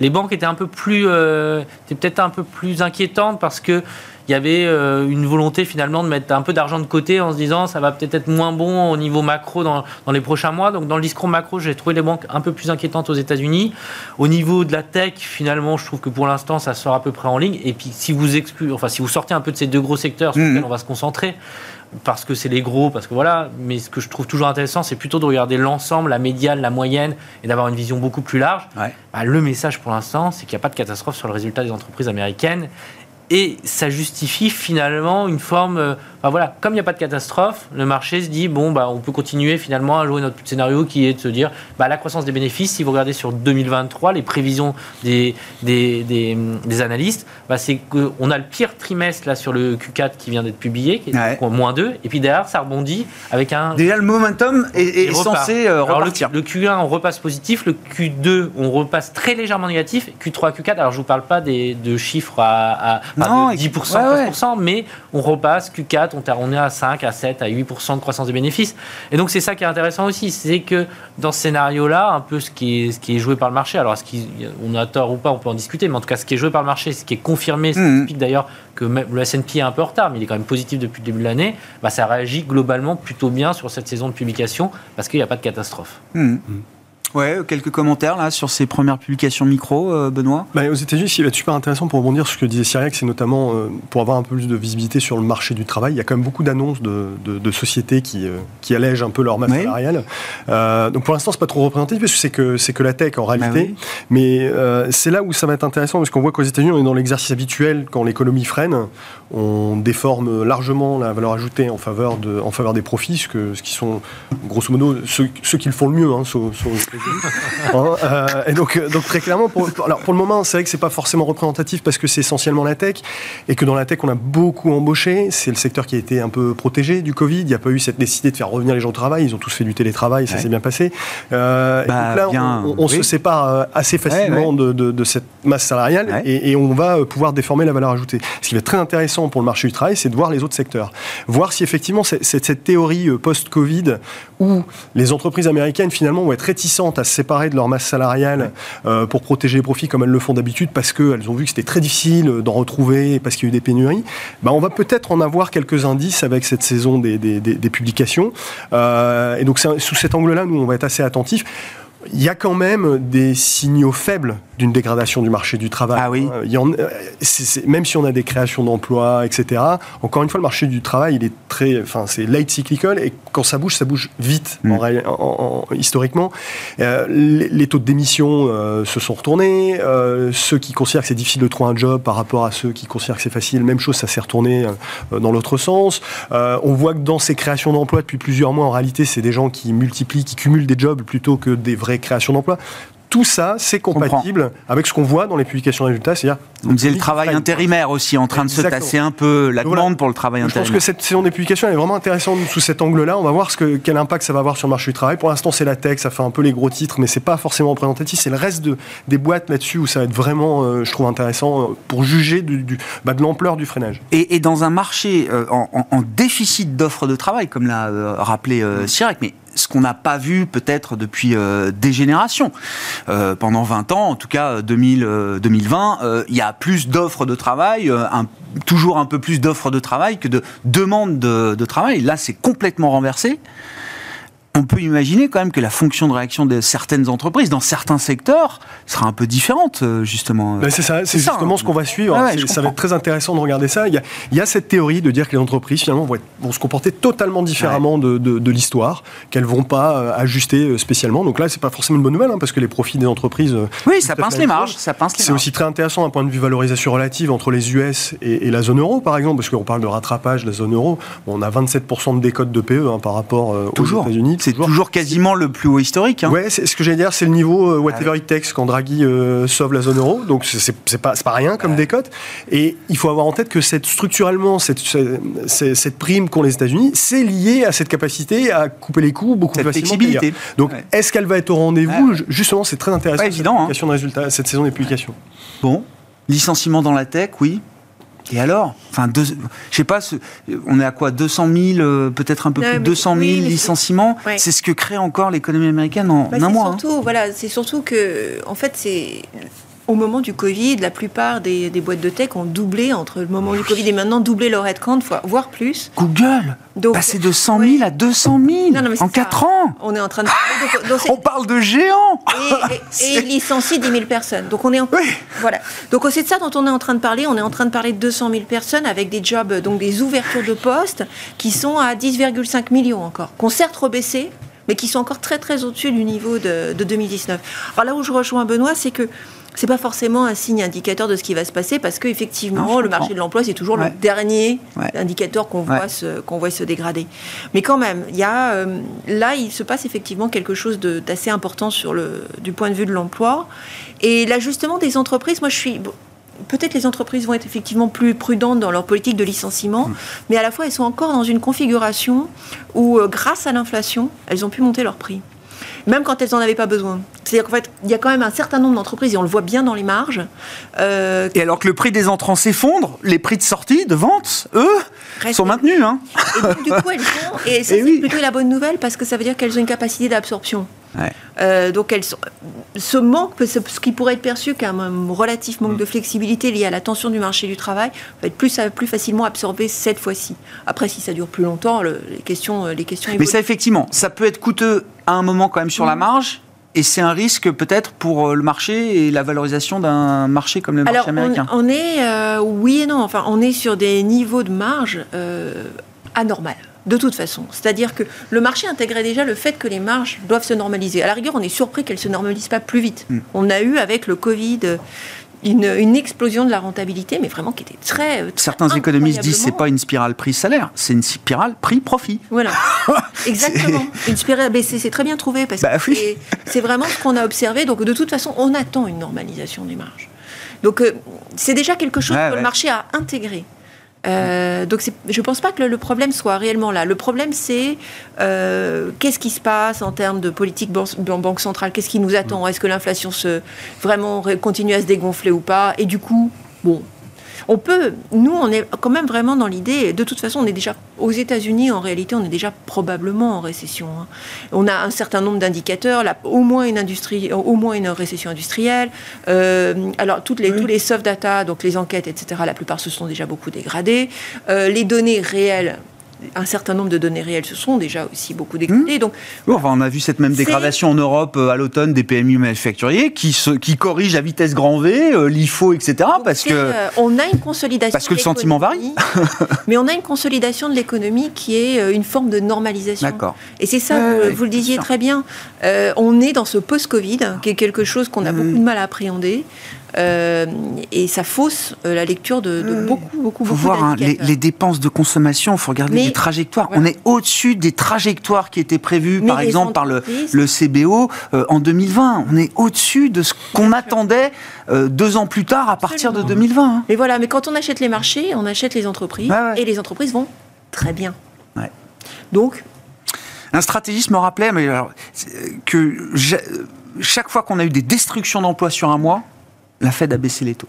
Les banques étaient un peu plus, euh, peut-être un peu plus inquiétantes parce que il y avait euh, une volonté finalement de mettre un peu d'argent de côté en se disant ça va peut-être être moins bon au niveau macro dans, dans, les prochains mois. Donc dans le discours macro, j'ai trouvé les banques un peu plus inquiétantes aux États-Unis. Au niveau de la tech, finalement, je trouve que pour l'instant, ça sort à peu près en ligne. Et puis si vous excluez, enfin si vous sortez un peu de ces deux gros secteurs sur mmh. lesquels on va se concentrer, parce que c'est les gros, parce que voilà. Mais ce que je trouve toujours intéressant, c'est plutôt de regarder l'ensemble, la médiane, la moyenne, et d'avoir une vision beaucoup plus large. Bah, le message pour l'instant, c'est qu'il n'y a pas de catastrophe sur le résultat des entreprises américaines. Et ça justifie finalement une forme. Voilà, comme il n'y a pas de catastrophe, le marché se dit bon, bah, on peut continuer finalement à jouer notre scénario qui est de se dire bah, la croissance des bénéfices. Si vous regardez sur 2023, les prévisions des, des, des, analystes, bah, c'est qu'on a le pire trimestre là sur le Q4 qui vient d'être publié, qui est moins 2, et puis derrière ça rebondit avec un. Déjà le momentum est, censé euh, repartir. le, Q1 on repasse positif, le Q2 on repasse très légèrement négatif, Q3, Q4. Alors je vous parle pas des, de chiffres à, à non, 10%, 15%, mais on repasse Q4, on, on est à 5, à 7, à 8% de croissance des bénéfices. Et donc, c'est ça qui est intéressant aussi, c'est que dans ce scénario-là, un peu ce qui, est, ce qui est joué par le marché, alors est-ce qu'on a tort ou pas, on peut en discuter, mais en tout cas, ce qui est joué par le marché, ce qui est confirmé, ce qui explique d'ailleurs que le S&P est un peu en retard, mais il est quand même positif depuis le début de l'année, bah, ça réagit globalement plutôt bien sur cette saison de publication parce qu'il n'y a pas de catastrophe. Mmh. Ouais, quelques commentaires là sur ces premières publications micro, euh, Benoît? Bah, Aux États-Unis, ce qui va être super intéressant pour rebondir sur ce que disait Cyriac, c'est notamment euh, pour avoir un peu plus de visibilité sur le marché du travail. Il y a quand même beaucoup d'annonces de, de, sociétés qui, euh, qui allègent un peu leur masse salariale. donc pour l'instant, c'est pas trop représentatif parce que c'est que, c'est que la tech en réalité. Bah Mais c'est là où ça va être intéressant parce qu'on voit qu'aux États-Unis, on est dans l'exercice habituel quand l'économie freine on déforme largement la valeur ajoutée en faveur, de, en faveur des profits, ce, que, ce qui sont grosso modo ceux, qui le font le mieux hein, hein euh, et donc, euh, donc très clairement, pour, alors pour le moment, c'est vrai que c'est pas forcément représentatif parce que c'est essentiellement la tech et que dans la tech, on a beaucoup embauché. C'est le secteur qui a été un peu protégé du Covid. Il n'y a pas eu cette nécessité de faire revenir les gens au travail. Ils ont tous fait du télétravail, ça s'est bien passé. Euh, bah, donc là, on, se sépare assez facilement De, de, cette masse salariale et, et on va pouvoir déformer la valeur ajoutée. Ce qui va être très intéressant pour le marché du travail, c'est de voir les autres secteurs. Voir si effectivement cette théorie post-Covid où les entreprises américaines finalement vont être réticentes à se séparer de leur masse salariale euh, pour protéger les profits comme elles le font d'habitude parce qu'elles ont vu que c'était très difficile euh, d'en retrouver parce qu'il y a eu des pénuries, bah, on va peut-être en avoir quelques indices avec cette saison des, publications. et donc sous cet angle-là, nous, on va être assez attentifs. Il y a quand même des signaux faibles d'une dégradation du marché du travail. Ah oui. Il y en, même si on a des créations d'emplois, etc. Encore une fois, le marché du travail, il est très, enfin, c'est late cyclical et quand ça bouge, ça bouge vite. Mm. En, historiquement, euh, les, taux de démission euh, se sont retournés. Euh, ceux qui considèrent que c'est difficile de trouver un job par rapport à ceux qui considèrent que c'est facile, même chose, ça s'est retourné dans l'autre sens. on voit que dans ces créations d'emplois depuis plusieurs mois, en réalité, c'est des gens qui multiplient, qui cumulent des jobs plutôt que des vraies créations d'emplois tout ça, c'est compatible avec ce qu'on voit dans les publications de résultats, c'est-à-dire on disait le travail intérimaire aussi en train de se tasser un peu, la demande pour le travail intérimaire. Je pense que cette saison des publications est vraiment intéressante sous cet angle-là. On va voir ce que, quel impact ça va avoir sur le marché du travail. Pour l'instant, c'est la tech, ça fait un peu les gros titres, mais c'est pas forcément représentatif. C'est le reste de, des boîtes là-dessus où ça va être vraiment, euh, je trouve, intéressant euh, pour juger du, bah, de l'ampleur du freinage. Et, dans un marché euh, en, déficit d'offres de travail, comme l'a rappelé Chirac, mais ce qu'on n'a pas vu peut-être depuis euh, des générations. Euh, pendant 20 ans, en tout cas 2000, 2020, euh, il y a plus d'offres de travail, toujours un peu plus d'offres de travail que de demandes de, de travail. Là, c'est complètement renversé on peut imaginer quand même que la fonction de réaction de certaines entreprises dans certains secteurs sera un peu différente, euh, justement. Ben, c'est ça, c'est justement hein. ce qu'on va suivre. ça va être très intéressant de regarder ça. Il y, a, cette théorie de dire que les entreprises, finalement, vont, se comporter totalement différemment de, l'histoire, qu'elles vont pas euh, ajuster euh, spécialement. Donc là, c'est pas forcément une bonne nouvelle, hein, parce que les profits des entreprises. Oui, ça pince les marges. Ça pince C'est aussi très intéressant d'un point de vue valorisation relative entre les US et, la zone euro, par exemple, parce qu'on parle de rattrapage de la zone euro. on a 27% de décote de PE hein, par rapport aux États-Unis c'est toujours quasiment le plus haut historique. Hein. Ouais, ce que j'allais dire, c'est le niveau euh, whatever it takes quand Draghi euh, sauve la zone euro. Donc c'est pas, pas rien comme décote. Et il faut avoir en tête que cette, structurellement, cette, cette, prime qu'ont les États-Unis, c'est lié à cette capacité à couper les coûts beaucoup plus facilement. Flexibilité. Donc est-ce qu'elle va être au rendez-vous Justement, c'est très intéressant. Pas évident. Cette, hein. de résultats, cette saison des publications. Bon, licenciement dans la tech, oui. Et alors Enfin, deux, je sais pas, on est à quoi 200 000, euh, peut-être un peu plus de 200 000 licenciements? C'est ce que crée encore l'économie américaine en bah, un mois. Hein. Surtout, voilà, c'est surtout que, en fait, c'est au moment du Covid, la plupart des, boîtes de tech ont doublé entre le moment du Covid et maintenant doublé leur headcount, voire plus. Google donc, Passer de 100 000 à 200 000 en 4 ans On est en train de... on parle de géants Et, et, licencie 10 000 personnes. Donc on est en... Voilà. Donc c'est de ça dont on est en train de parler. On est en train de parler de 200 000 personnes avec des jobs, donc des ouvertures de postes qui sont à 10,5 millions encore, qu'on certes rebaissé, mais qui sont encore très très au-dessus du niveau de, de 2019. Alors là où je rejoins Benoît, c'est que c'est pas forcément un signe indicateur de ce qui va se passer parce qu'effectivement, le marché de l'emploi, c'est toujours le dernier indicateur qu'on voit, qu'on voit se dégrader. Mais quand même, il y a, euh, là, il se passe effectivement quelque chose d'assez important sur le, du point de vue de l'emploi. Et l'ajustement des entreprises, moi, je suis. Peut-être les entreprises vont être effectivement plus prudentes dans leur politique de licenciement, mm. mais à la fois elles sont encore dans une configuration où, euh, grâce à l'inflation, elles ont pu monter leur prix. Même quand elles n'en avaient pas besoin. C'est-à-dire qu'en fait, il y a quand même un certain nombre d'entreprises, et on le voit bien dans les marges. Euh, et alors que le prix des entrants s'effondre, les prix de sortie, de vente, eux, sont maintenus. Hein. Et donc, du coup, elles ont, et ça, c'est plutôt la bonne nouvelle parce que ça veut dire qu'elles ont une capacité d'absorption. Euh, donc elles ce manque, ce qui pourrait être perçu comme un relatif manque de flexibilité lié à la tension du marché du travail, va être plus, plus facilement absorbé cette fois-ci. Après, si ça dure plus longtemps, les questions, les questions. Mais ça, effectivement, ça peut être coûteux à un moment quand même sur la mm. marge. Et c'est un risque peut-être pour euh, le marché et la valorisation d'un marché comme le marché américain. On, on est, euh, oui et non, enfin, on est sur des niveaux de marge euh, anormaux de toute façon. C'est-à-dire que le marché intégrait déjà le fait que les marges doivent se normaliser. À la rigueur, on est surpris qu'elles ne se normalisent pas plus vite. Mm. On a eu avec le Covid une, explosion de la rentabilité, mais vraiment qui était très. Certains économistes disent que ce n'est pas une spirale prix-salaire, c'est une spirale prix-profit. Voilà, exactement. Une spirale, c'est très bien trouvé parce bah que c'est vraiment ce qu'on a observé. Donc de toute façon, on attend une normalisation des marges. Donc euh, c'est déjà quelque chose que le marché a intégré. Euh, donc je ne pense pas que le, problème soit réellement là. Le problème, c'est euh, qu'est-ce qui se passe en termes de politique banque centrale? Qu'est-ce qui nous attend? Est-ce que l'inflation se vraiment continue à se dégonfler ou pas? Et du coup, bon, on peut, nous, on est quand même vraiment dans l'idée, de toute façon, on est déjà, aux États-Unis, en réalité, on est déjà probablement en récession. Hein. On a un certain nombre d'indicateurs, au moins une industrie, au moins une récession industrielle. Euh, alors, toutes les, tous les soft data, donc les enquêtes, etc., la plupart se sont déjà beaucoup dégradées. Euh, les données réelles un certain nombre de données réelles se sont déjà aussi beaucoup dégradées. Mmh. Donc, enfin, on a vu cette même dégradation en Europe euh, à l'automne des PMU manufacturiers qui, se, qui corrigent à vitesse grand V, euh, l'IFO, etc. parce que euh, on a une consolidation. Parce que le sentiment varie. mais on a une consolidation de l'économie qui est une forme de normalisation. D'accord. Et c'est ça, vous, le disiez très bien. on est dans ce post-Covid, qui est quelque chose qu'on a mmh. beaucoup de mal à appréhender. Euh, et ça fausse euh, la lecture de, de beaucoup, beaucoup, faut voir hein, les, dépenses de consommation. Il faut regarder les trajectoires. On est au-dessus des trajectoires qui étaient prévues, par exemple, par le, le CBO euh, en 2020. On est au-dessus de ce qu'on attendait deux ans plus tard, à partir de 2020. Hein. Mais voilà, mais quand on achète les marchés, on achète les entreprises, et les entreprises vont très bien. Donc, un stratégiste me rappelait mais que chaque fois qu'on a eu des destructions d'emplois sur un mois, la Fed a baissé les taux.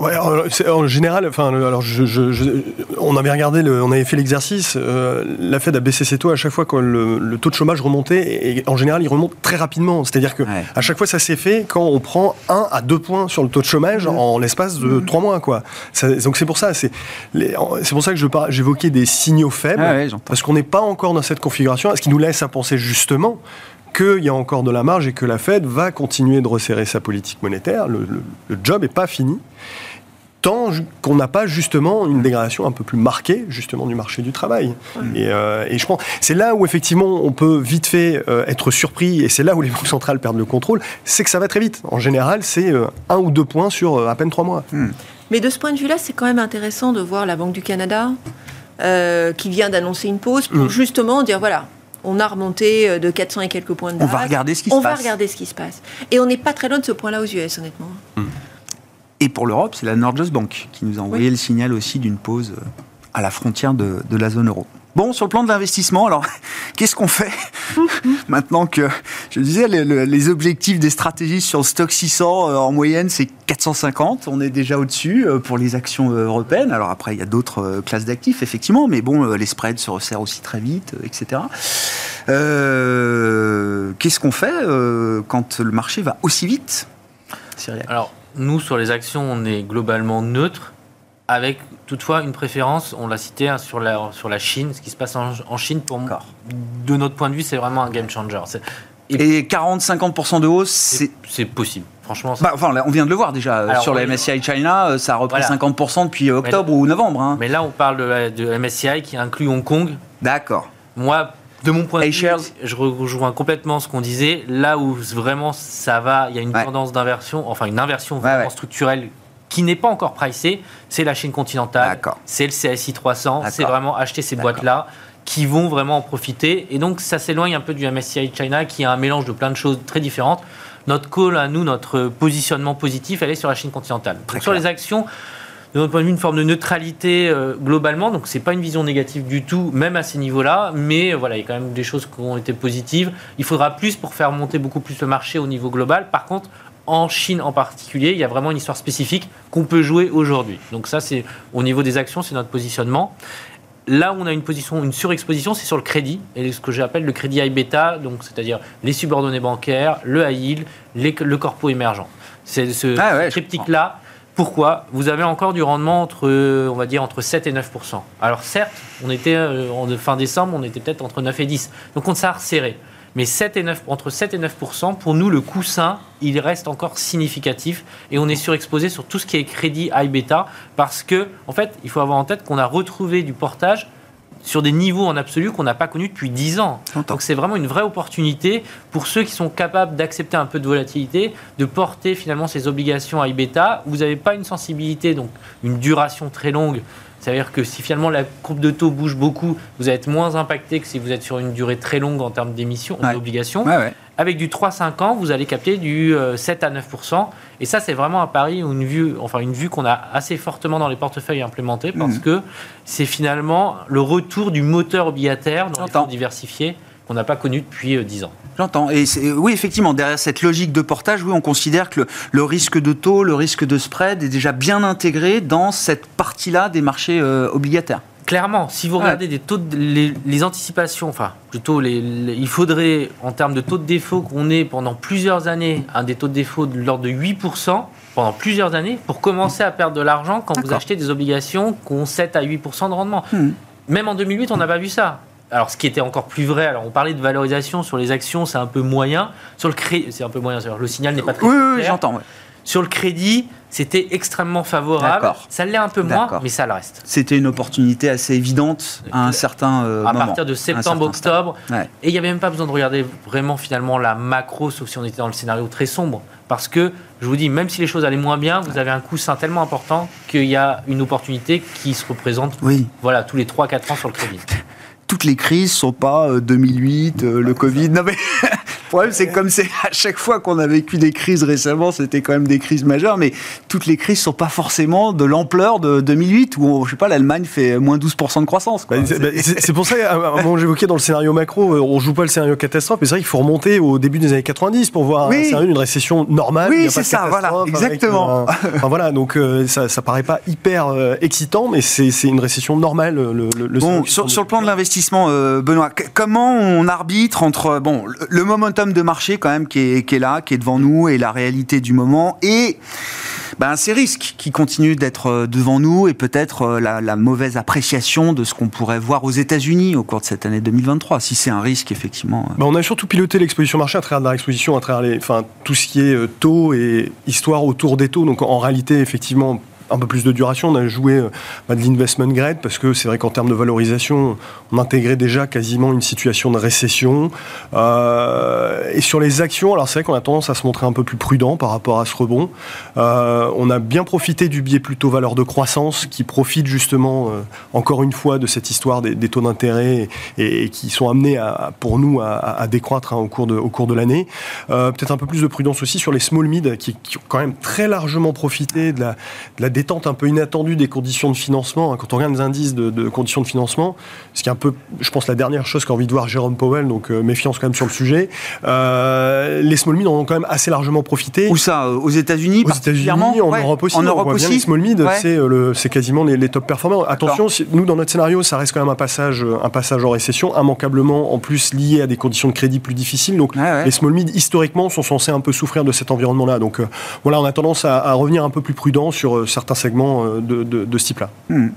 Alors, en général, enfin, alors on avait regardé, on avait fait l'exercice. Euh, la Fed a baissé ses taux à chaque fois que le, taux de chômage remontait, et, en général, il remonte très rapidement. C'est-à-dire que à chaque fois, ça s'est fait quand on prend 1 à 2 points sur le taux de chômage mmh. en l'espace de 3 mmh. mois, quoi. donc c'est pour ça, c'est pour ça que j'évoquais des signaux faibles, parce qu'on n'est pas encore dans cette configuration, ce qui nous laisse à penser justement qu'il y a encore de la marge et que la Fed va continuer de resserrer sa politique monétaire. Le, job n'est pas fini tant qu'on n'a pas justement une dégradation un peu plus marquée justement du marché du travail. Euh, et, je pense c'est là où effectivement on peut vite fait euh, être surpris et c'est là où les banques centrales perdent le contrôle, c'est que ça va très vite. En général, c'est euh, un ou deux points sur à peine trois mois. Hmm. Mais de ce point de vue-là, c'est quand même intéressant de voir la Banque du Canada qui vient d'annoncer une pause pour hmm. justement dire voilà, on a remonté euh, de 400 et quelques points de base. On va regarder ce qui se passe. On va regarder ce qui se passe. Et on n'est pas très loin de ce point-là aux US, honnêtement. Hmm. Et pour l'Europe, c'est la Norges Bank qui nous a envoyé le signal aussi d'une pause euh, à la frontière de la zone euro. Bon, sur le plan de l'investissement, alors, qu'est-ce qu'on fait maintenant que, je disais, les, objectifs des stratégies sur le stock 600, euh, en moyenne, c'est 450. On est déjà au-dessus euh, pour les actions euh, européennes. Alors après, il y a d'autres classes d'actifs, effectivement, mais bon, les spreads se resserrent aussi très vite, etc. qu'est-ce qu'on fait quand le marché va aussi vite Alors, nous, sur les actions, on est globalement neutre avec toutefois une préférence, on l'a cité, hein, sur, la, sur la Chine. Ce qui se passe en, Chine, pour de notre point de vue, c'est vraiment un game changer. Et, 40-50% de hausse, c'est possible. Franchement, bah, enfin, on vient de le voir déjà. sur la MSCI China, euh, ça a repris 50% depuis octobre ou novembre. Hein. Mais là, on parle de de MSCI qui inclut Hong Kong. D'accord. Moi, de mon point de vue, je rejoins complètement ce qu'on disait. Là où vraiment ça va, il y a une tendance d'inversion, enfin une inversion vraiment structurelle qui n'est pas encore pricé, c'est la Chine continentale, c'est le CSI 300, c'est vraiment acheter ces boîtes-là qui vont vraiment en profiter. Et donc, ça s'éloigne un peu du MSCI China qui a un mélange de plein de choses très différentes. Notre call à nous, notre positionnement positif, elle est sur la Chine continentale. sur les actions, de notre point de vue, une forme de neutralité euh, globalement. Donc, c'est pas une vision négative du tout, même à ces niveaux-là. Mais voilà, il y a quand même des choses qui ont été positives. Il faudra plus pour faire monter beaucoup plus le marché au niveau global. Par contre, en Chine en particulier, il y a vraiment une histoire spécifique qu'on peut jouer aujourd'hui. Donc ça, c'est au niveau des actions, c'est notre positionnement. Là où on a une position, une surexposition, c'est sur le crédit, et ce que j'appelle le crédit high beta, donc c'est-à-dire les subordonnés bancaires, le high yield, le corpo émergent. C'est ce Ah triptyque-là. Pourquoi? Vous avez encore du rendement entre, on va dire, entre 7 et 9% Alors certes, on était euh, en fin décembre, on était peut-être entre 9 et 10. Donc on s'est resserré. Mais 7 et 9, entre 7 et 9 pour nous, le coussin, il reste encore significatif et on est surexposé sur tout ce qui est crédit high beta parce que, en fait, il faut avoir en tête qu'on a retrouvé du portage sur des niveaux en absolu qu'on n'a pas connus depuis 10 ans. Donc c'est vraiment une vraie opportunité pour ceux qui sont capables d'accepter un peu de volatilité, de porter finalement ces obligations high beta. Vous n'avez pas une sensibilité, donc une duration très longue c'est-à-dire que si finalement la courbe de taux bouge beaucoup, vous être moins impacté que si vous êtes sur une durée très longue en termes d'émissions, d'obligations. Avec du 3-5 ans, vous allez capter du 7 euh, à 9% Et ça, c'est vraiment un pari ou une vue, enfin une vue qu'on a assez fortement dans les portefeuilles implémentés parce mhm. que c'est finalement le retour du moteur obligataire dans les fonds diversifiés qu'on n'a pas connu depuis 10 euh, ans. J'entends. Et oui, effectivement, derrière cette logique de portage, oui, on considère que le, risque de taux, le risque de spread est déjà bien intégré dans cette partie-là des marchés euh, obligataires. Clairement, si vous regardez des taux les, anticipations, enfin plutôt les, il faudrait en termes de taux de défaut qu'on ait pendant plusieurs années un des taux de défaut de l'ordre de 8% pendant plusieurs années pour commencer à perdre de l'argent quand vous achetez des obligations qui ont 7 à 8% de rendement. Hmm. Même en 2008, on n'a pas vu ça alors, ce qui était encore plus vrai, alors on parlait de valorisation sur les actions, c'est un peu moyen. Sur le crédit, c'est un peu moyen. Le signal n'est pas très. Oui, oui, j'entends. Sur le crédit, c'était extrêmement favorable. Ça l'est un peu moins, mais ça le reste. C'était une opportunité assez évidente à un certain euh, moment. À partir de septembre-octobre. Et il n'y avait même pas besoin de regarder vraiment finalement la macro, sauf si on était dans le scénario très sombre. Parce que, je vous dis, même si les choses allaient moins bien, vous avez un coussin tellement important qu'il y a une opportunité qui se représente oui. voilà, tous les 3-4 ans sur le crédit toutes les crises sont pas 2008, euh, euh, le Covid. Non mais le problème c'est comme c'est à chaque fois qu'on a vécu des crises récemment, c'était quand même des crises majeures, mais toutes les crises sont pas forcément de l'ampleur de 2008 où je sais pas l'Allemagne fait moins 12% de croissance. Bah, bah, c'est pour ça moment j'évoquais dans le scénario macro, euh, on joue pas le scénario catastrophe, mais c'est vrai qu'il faut remonter au début des années 90 pour voir un scénario d'une récession normale. Oui, c'est ça, voilà, exactement. enfin, voilà, donc ça, ça paraît pas hyper excitant, mais c'est une récession normale. Le, le, bon, sur, sur le plan de l'investissement euh, Benoît. Comment on arbitre entre bon le momentum de marché quand même qui est, là, qui est devant nous, et la réalité du moment, et ben, ces risques qui continuent d'être euh, devant nous, et peut-être euh, la, mauvaise appréciation de ce qu'on pourrait voir aux États-Unis au cours de cette année 2023, si c'est un risque effectivement. Ben, on a surtout piloté l'exposition marché à travers l'exposition, à travers les, enfin, tout ce qui est taux et histoire autour des taux. Donc en réalité, effectivement, un peu plus de duration. On a joué euh, bah, de l'investment grade parce que c'est vrai qu'en termes de valorisation, on intégrait déjà quasiment une situation de récession. Euh, et sur les actions, alors c'est vrai qu'on a tendance à se montrer un peu plus prudent par rapport à ce rebond. Euh, on a bien profité du biais plutôt valeur de croissance qui profite justement, encore une fois, de cette histoire des, taux d'intérêt et, qui sont amenés pour nous à, décroître hein, au cours de, de l'année. Peut-être un peu plus de prudence aussi sur les small mid qui, ont quand même très largement profité de la, de la détente un peu inattendue des conditions de financement. Hein, quand on regarde les indices de, conditions de financement, ce qui est un peu, je pense, la dernière chose qu'a envie de voir Jérôme Powell, donc euh, méfiance quand même sur le sujet. Euh, les small mid en ont quand même assez largement profité. Où ça? Euh, Aux États-Unis Aux États-Unis, en Europe aussi. En Europe aussi. les small mid, c'est quasiment les, top performers. Attention, nous dans notre scénario, ça reste quand même un passage, un passage en récession, immanquablement en plus lié à des conditions de crédit plus difficiles. Donc les small mid historiquement sont censés un peu souffrir de cet environnement-là. Donc voilà, on a tendance à, à, revenir un peu plus prudent sur certains segments euh, de, ce type-là. Hmm.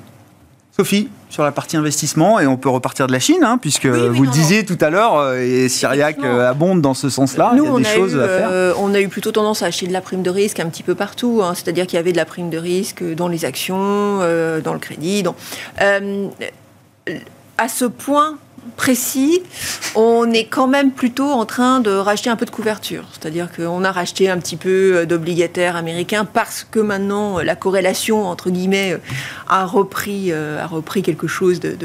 Sophie, sur la partie investissement, et on peut repartir de la Chine, hein, puisque vous le disiez tout à l'heure, euh, et Syriac euh, abonde dans ce sens-là. Il y a des choses à faire. on a eu plutôt tendance à acheter de la prime de risque un petit peu partout, hein. c'est-à-dire qu'il y avait de la prime de risque dans les actions, dans le crédit. à ce point, précis, on est quand même plutôt en train de racheter un peu de couverture. C'est-à-dire qu'on a racheté un petit peu euh, d'obligataires américains parce que maintenant euh, la corrélation, entre guillemets, euh, a repris, a repris quelque chose de,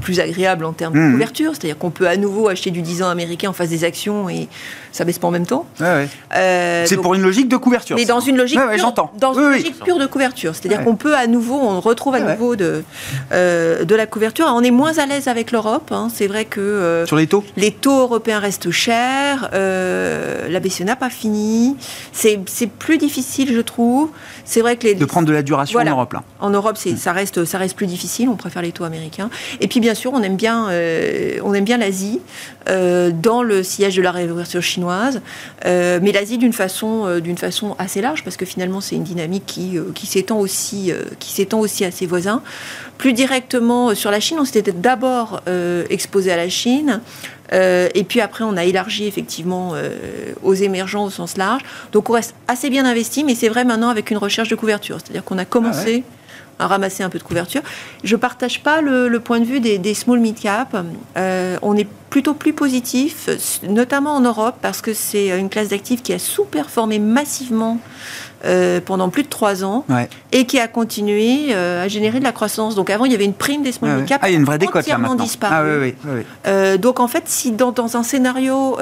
plus agréable en termes de mmh. couverture. C'est-à-dire qu'on peut à nouveau acheter du 10 ans américain en face des actions et ça baisse pas en même temps. c'est pour une logique de couverture. Mais dans une logique, pure, dans une logique pure de couverture. C'est-à-dire qu'on peut à nouveau, on retrouve à nouveau de, de la couverture. on est moins à l'aise avec l'Europe. Hein. C'est vrai que euh, sur les taux, les taux européens restent chers. Euh, la BCE n'a pas fini. C'est plus difficile, je trouve. C'est vrai que les de prendre de la duration en Europe là. En Europe, c'est ça reste ça reste plus difficile. On préfère les taux américains. Et puis bien sûr, on aime bien euh, on aime bien l'Asie dans le sillage de la révolution chinoise, mais l'Asie d'une façon d'une façon assez large parce que finalement c'est une dynamique qui qui s'étend aussi à ses voisins. Plus directement sur la Chine, on s'était d'abord exposé à la Chine. Euh, et puis après, on a élargi effectivement euh, aux émergents au sens large. Donc on reste assez bien investi, mais c'est vrai maintenant avec une recherche de couverture. C'est-à-dire qu'on a commencé ah ramasser un peu de couverture. Je ne partage pas le, point de vue des, small mid cap. Euh, on est plutôt plus positif, notamment en Europe, parce que c'est une classe d'actifs qui a sous-performé massivement euh, pendant plus de trois ans et qui a continué euh, à générer de la croissance. Donc avant, il y avait une prime des small cap ah, il y a une vraie décote là maintenant. Ah, euh, donc en fait, si dans, dans un scénario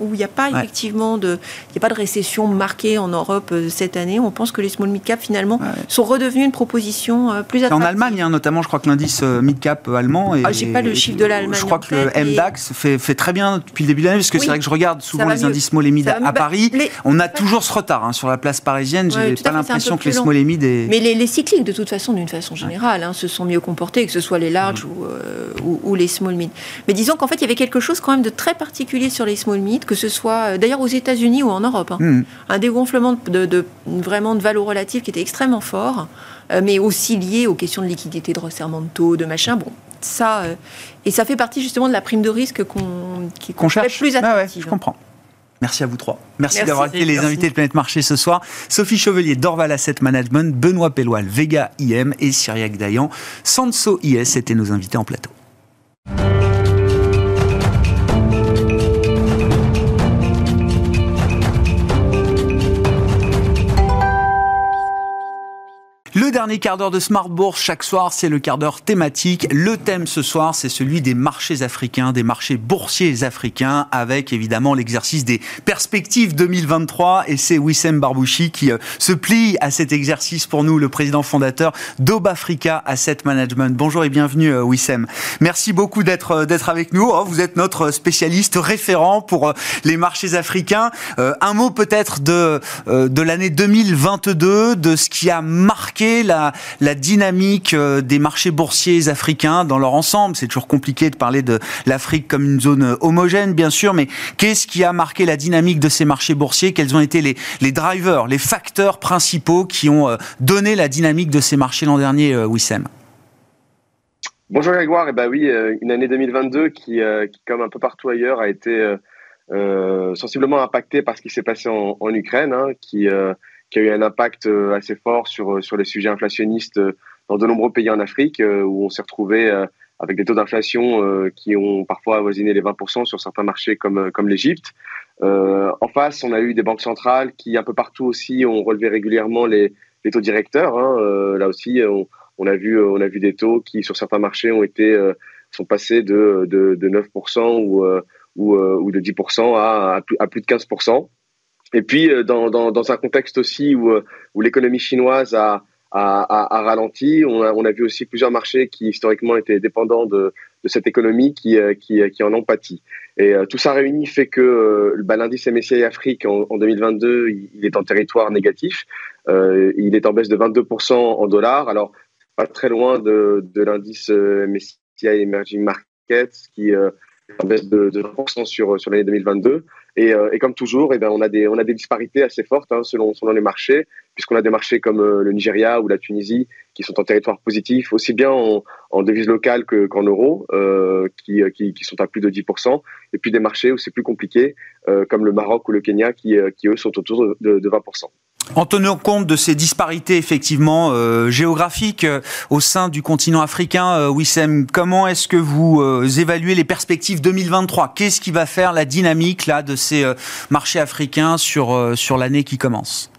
où il n'y a pas effectivement de, il y a pas de récession marquée en Europe cette année, on pense que les small mid cap finalement sont redevenus une proposition plus attractive. En Allemagne, hein, notamment, je crois que l'indice mid cap allemand. Ah, J'ai pas le chiffre de l'Allemagne. Je crois que le MDAX fait, fait, très bien depuis le début de l'année, parce que c'est vrai que je regarde souvent les indices small et mid à, Paris. On a toujours ce retard hein, sur la place parisienne j'ai pas l'impression que les small et mid. Mais les, cycliques, de toute façon, d'une façon générale, hein, se sont mieux comportés, que ce soit les larges mm. euh, ou, les small mid. Mais disons qu'en fait, il y avait quelque chose quand même de très particulier sur les small mid, que ce soit euh, d'ailleurs aux États-Unis ou en Europe. Hein. Mm. Un dégonflement de, vraiment de valeur relative qui était extrêmement fort, euh, mais aussi lié aux questions de liquidité, de resserrement de taux, de machin. Bon, ça, et ça fait partie justement de la prime de risque qu'on qu cherche plus attractive. je comprends. Merci à vous trois. Merci, d'avoir été les invités de Planète Marché ce soir. Sophie Chevelier d'Orval Asset Management, Benoît Pelloal, Vega IM et Cyriac Dayan, Sanso IS étaient nos invités en plateau. Dernier quart d'heure de Smart Bourse chaque soir, c'est le quart d'heure thématique. Le thème ce soir, c'est celui des marchés africains, des marchés boursiers africains, avec évidemment l'exercice des perspectives 2023. Et c'est Wissem Barbouchi qui euh, se plie à cet exercice pour nous, le président fondateur d'Obafrica Asset Management. Bonjour et bienvenue euh, Wissem. Merci beaucoup d'être euh, d'être avec nous. Oh, vous êtes notre spécialiste référent pour les marchés africains. Un mot peut-être de de l'année 2022, de ce qui a marqué la, dynamique euh, des marchés boursiers africains dans leur ensemble. C'est toujours compliqué de parler de l'Afrique comme une zone euh, homogène, bien sûr, mais qu'est-ce qui a marqué la dynamique de ces marchés boursiers? Quels ont été les, drivers, les facteurs principaux qui ont euh, donné la dynamique de ces marchés l'an dernier, Wissem? Bonjour Grégoire, et eh ben oui, une année 2022 qui, comme un peu partout ailleurs, a été sensiblement impactée par ce qui s'est passé en, Ukraine, hein, qui qui a eu un impact euh, assez fort sur, euh, sur les sujets inflationnistes euh, dans de nombreux pays en Afrique, où on s'est retrouvé avec des taux d'inflation qui ont parfois avoisiné les 20% sur certains marchés comme, comme l'Égypte. en face, on a eu des banques centrales qui, un peu partout aussi, ont relevé régulièrement les, les taux directeurs. Hein. là aussi, on, a vu, on a vu des taux qui, sur certains marchés, ont été, sont passés de, de, de 9% ou, ou, ou, de 10% à, à plus de 15%. Et puis, euh, dans, un contexte aussi où, euh, l'économie chinoise a, ralenti, on a, vu aussi plusieurs marchés qui historiquement étaient dépendants de, cette économie qui, euh, qui, en ont pâti. Et tout ça réuni fait que bah, l'indice MSCI Afrique en, en 2022, il, est en territoire négatif. Il est en baisse de 22% en dollars. Alors, pas très loin de, l'indice MSCI Emerging Markets qui est en baisse de, de 20% sur, sur l'année 2022. Et, euh, et, comme toujours, eh ben, on, a des, disparités assez fortes hein, selon, les marchés, puisqu'on a des marchés comme euh, le Nigeria ou la Tunisie qui sont en territoire positif, aussi bien en, en devise locale qu'en euros, euh, qui, sont à plus de 10%, et puis des marchés où c'est plus compliqué, comme le Maroc ou le Kenya, qui, qui eux sont autour de, de 20%. En tenant compte de ces disparités effectivement euh, géographiques euh, au sein du continent africain, euh, Wissem, comment est-ce que vous évaluez les perspectives 2023 Qu'est-ce qui va faire la dynamique là de ces marchés africains sur sur l'année qui commence?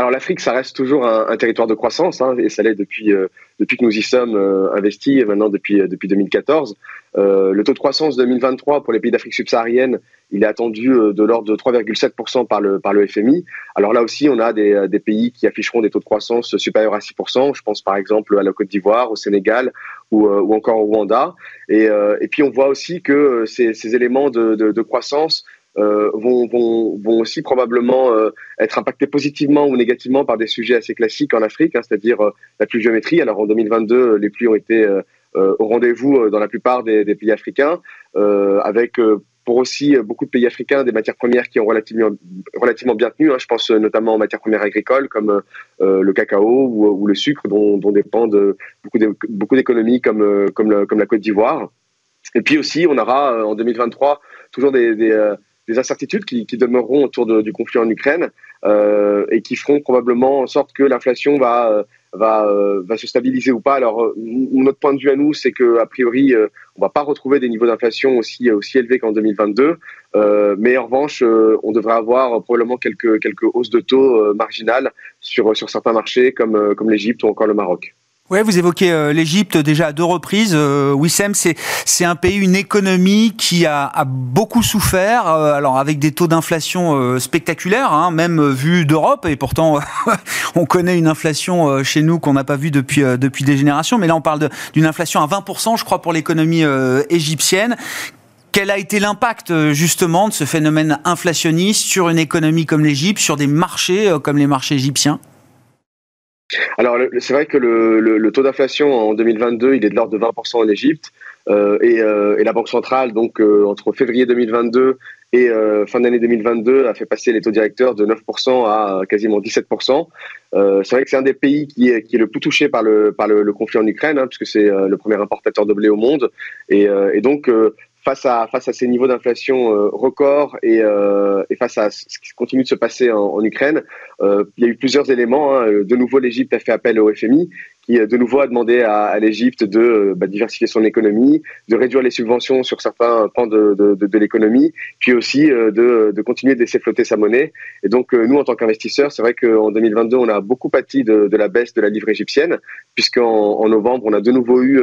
Alors l'Afrique, ça reste toujours un, territoire de croissance, hein, et ça l'est depuis, depuis que nous y sommes investis, maintenant depuis, depuis 2014. le taux de croissance 2023 pour les pays d'Afrique subsaharienne, il est attendu euh, de l'ordre de 3,7% par le, par le FMI. Alors là aussi, on a des, euh, pays qui afficheront des taux de croissance supérieurs à 6%. Je pense par exemple à la Côte d'Ivoire, au Sénégal ou, euh, encore au Rwanda. Et, et, puis on voit aussi que ces, éléments de, de croissance euh, vont, vont, vont, aussi probablement être impactés positivement ou négativement par des sujets assez classiques en Afrique, hein, c'est-à-dire la pluviométrie. Alors en 2022, les pluies ont été au rendez-vous dans la plupart des, pays africains, avec pour aussi euh, beaucoup de pays africains des matières premières qui ont relativement, relativement bien tenu. Hein. Je pense euh, notamment aux matières premières agricoles comme euh, le cacao ou, le sucre dont, dépendent beaucoup d'économies comme, comme, la Côte d'Ivoire. Et puis aussi, on aura en 2023 toujours des, incertitudes qui, qui, demeureront autour du conflit en Ukraine et qui feront probablement en sorte que l'inflation va va, euh, va se stabiliser ou pas. Alors, euh, notre point de vue à nous, c'est que a priori, euh, on va pas retrouver des niveaux d'inflation aussi aussi élevés qu'en 2022, mais en revanche, on devrait avoir probablement quelques quelques hausses de taux marginales sur sur certains marchés comme comme l'Égypte ou encore le Maroc. Ouais, vous évoquez euh, l'Égypte déjà à deux reprises. Euh, Wissem, c'est c'est un pays, une économie qui a, beaucoup souffert. Euh, alors avec des taux d'inflation spectaculaires, hein, même vu d'Europe, et pourtant on connaît une inflation chez nous qu'on n'a pas vue depuis depuis des générations. Mais là, on parle d'une inflation à 20%, je crois, pour l'économie égyptienne. Quel a été l'impact justement de ce phénomène inflationniste sur une économie comme l'Égypte, sur des marchés comme les marchés égyptiens? Alors, c'est vrai que le, le, taux d'inflation en 2022, il est de l'ordre de 20% en Égypte. Euh, et, euh, et, la Banque centrale, donc euh, entre février 2022 et euh, fin d'année 2022, a fait passer les taux directeurs de 9% à quasiment 17%. c'est vrai que c'est un des pays qui est, qui est le plus touché par le, par le, conflit en Ukraine, hein, puisque c'est le premier importateur de blé au monde. Et, et donc, face à face à ces niveaux d'inflation euh, records et, euh, et, face à ce qui continue de se passer en, en Ukraine, euh, il y a eu plusieurs éléments. Hein. De nouveau, l'Égypte a fait appel au FMI, qui de nouveau a demandé à, l'Égypte de bah, diversifier son économie, de réduire les subventions sur certains pans de, l'économie, puis aussi euh, de, continuer de laisser flotter sa monnaie. Et donc euh, nous, en tant qu'investisseurs, c'est vrai qu'en 2022, on a beaucoup pâti de, la baisse de la livre égyptienne, puisqu'en en novembre, on a de nouveau eu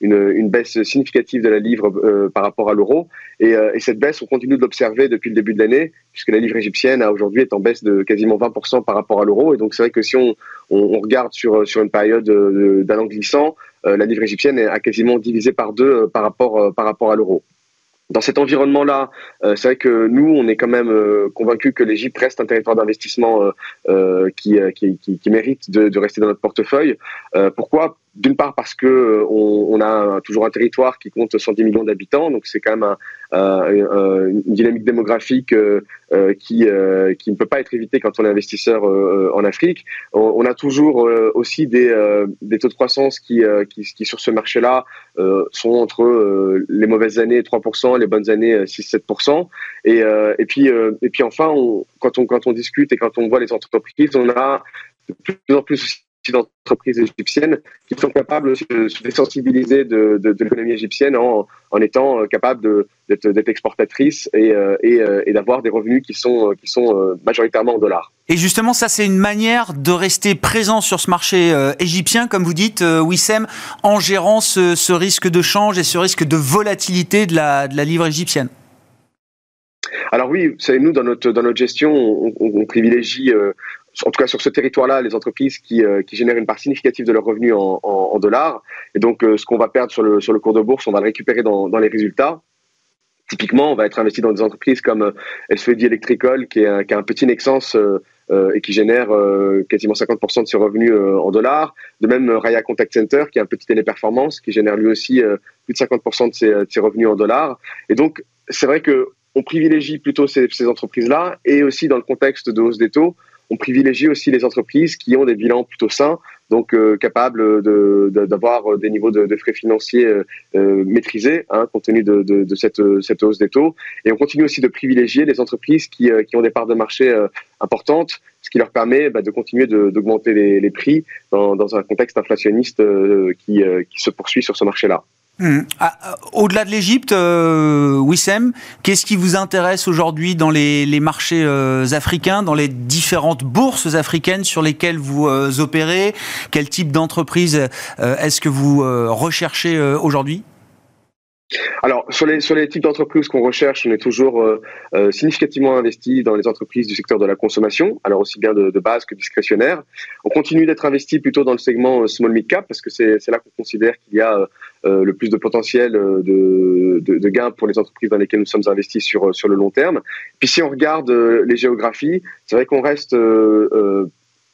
une, baisse significative de la livre par rapport à l'euro. Et, et, cette baisse, on continue de l'observer depuis le début de l'année, puisque la livre égyptienne aujourd'hui est en baisse de quasiment 20% par rapport à l'euro. Et donc c'est vrai que si on, regarde sur, une période d'un an glissant, euh, la livre égyptienne a quasiment divisé par deux euh, par rapport, euh, à l'euro dans cet environnement-là, c'est vrai que nous, on est quand même convaincus que l'Égypte reste un territoire d'investissement qui, mérite de, rester dans notre portefeuille. pourquoi? D'une part parce que on, on, a toujours un territoire qui compte 110 millions d'habitants, donc c'est quand même un, euh, une dynamique démographique euh, euh, qui, qui ne peut pas être évitée quand on est investisseur en Afrique. On, a toujours aussi des, des taux de croissance qui, qui, sur ce marché-là sont entre les mauvaises années 3%, les bonnes années 6-7%. Et, et, puis, et puis enfin, quand, on, quand on discute et quand on voit les entreprises, on a de plus en plus d'entreprises égyptiennes qui sont capables de se désensibiliser de, de, l'économie égyptienne en, en, étant euh, capables d'être exportatrices et, euh, et, euh, et d'avoir des revenus qui sont, qui sont majoritairement en dollars. Et justement, ça, c'est une manière de rester présent sur ce marché égyptien, comme vous dites, Wissem, en gérant ce, ce, risque de change et ce risque de volatilité de la, de la livre égyptienne. Alors oui, vous savez, nous, dans notre, dans notre gestion, on, on, privilégie en tout cas sur ce territoire-là, les entreprises qui, euh, génèrent une part significative de leurs revenus en, dollars. Et donc, euh, ce qu'on va perdre sur le, cours de bourse, on va le récupérer dans, les résultats. Typiquement, on va être investi dans des entreprises comme euh, SVD Electrical, qui, est a un petit Nexence et qui génère quasiment 50% de ses revenus en dollars. De même, Raya Contact Center, qui a un petit téléperformance, qui génère lui aussi plus de 50% de ses, de ses, revenus en dollars. Et donc, c'est vrai que on privilégie plutôt ces, ces entreprises-là, et aussi dans le contexte de hausse des taux, on privilégie aussi les entreprises qui ont des bilans plutôt sains, donc euh, capables d'avoir des niveaux de, frais financiers euh, maîtrisés, hein, compte tenu de, cette, cette, hausse des taux. Et on continue aussi de privilégier les entreprises qui, qui ont des parts de marché importantes, ce qui leur permet bah, de continuer d'augmenter les, les, prix dans, dans, un contexte inflationniste qui, qui se poursuit sur ce marché-là. Hmm. Ah, euh, au-delà de l'Égypte, euh, Wissem, qu'est-ce qui vous intéresse aujourd'hui dans les, marchés euh, africains, dans les différentes bourses africaines sur lesquelles vous opérez? Quel type d'entreprise est-ce que vous recherchez aujourd'hui? Alors, sur les, sur les types d'entreprises qu'on recherche, on est toujours euh, euh, significativement investi dans les entreprises du secteur de la consommation, alors aussi bien de, base que discrétionnaire. On continue d'être investi plutôt dans le segment euh, small mid cap parce que c'est là qu'on considère qu'il y a le plus de potentiel de, de, gains pour les entreprises dans lesquelles nous sommes investis sur, sur le long terme. Puis si on regarde les géographies, c'est vrai qu'on reste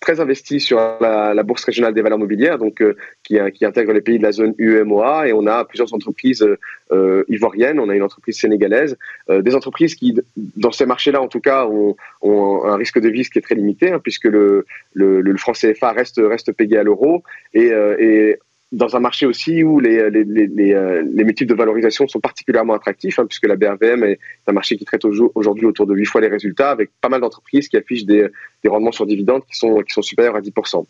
très investi sur la, bourse régionale des valeurs mobilières, donc euh, qui, qui, intègre les pays de la zone UEMOA, et on a plusieurs entreprises euh, ivoiriennes, on a une entreprise sénégalaise, euh, des entreprises qui, dans ces marchés-là en tout cas, ont, un risque de vie qui est très limité, hein, puisque le, le, le, franc CFA reste, reste payé à l'euro, et dans un marché aussi où les, les, les, euh, les, métiers de valorisation sont particulièrement attractifs, hein, puisque la BRVM est un marché qui traite aujourd'hui autour de 8 fois les résultats, avec pas mal d'entreprises qui affichent des, des, rendements sur dividendes qui sont, qui sont supérieurs à 10%.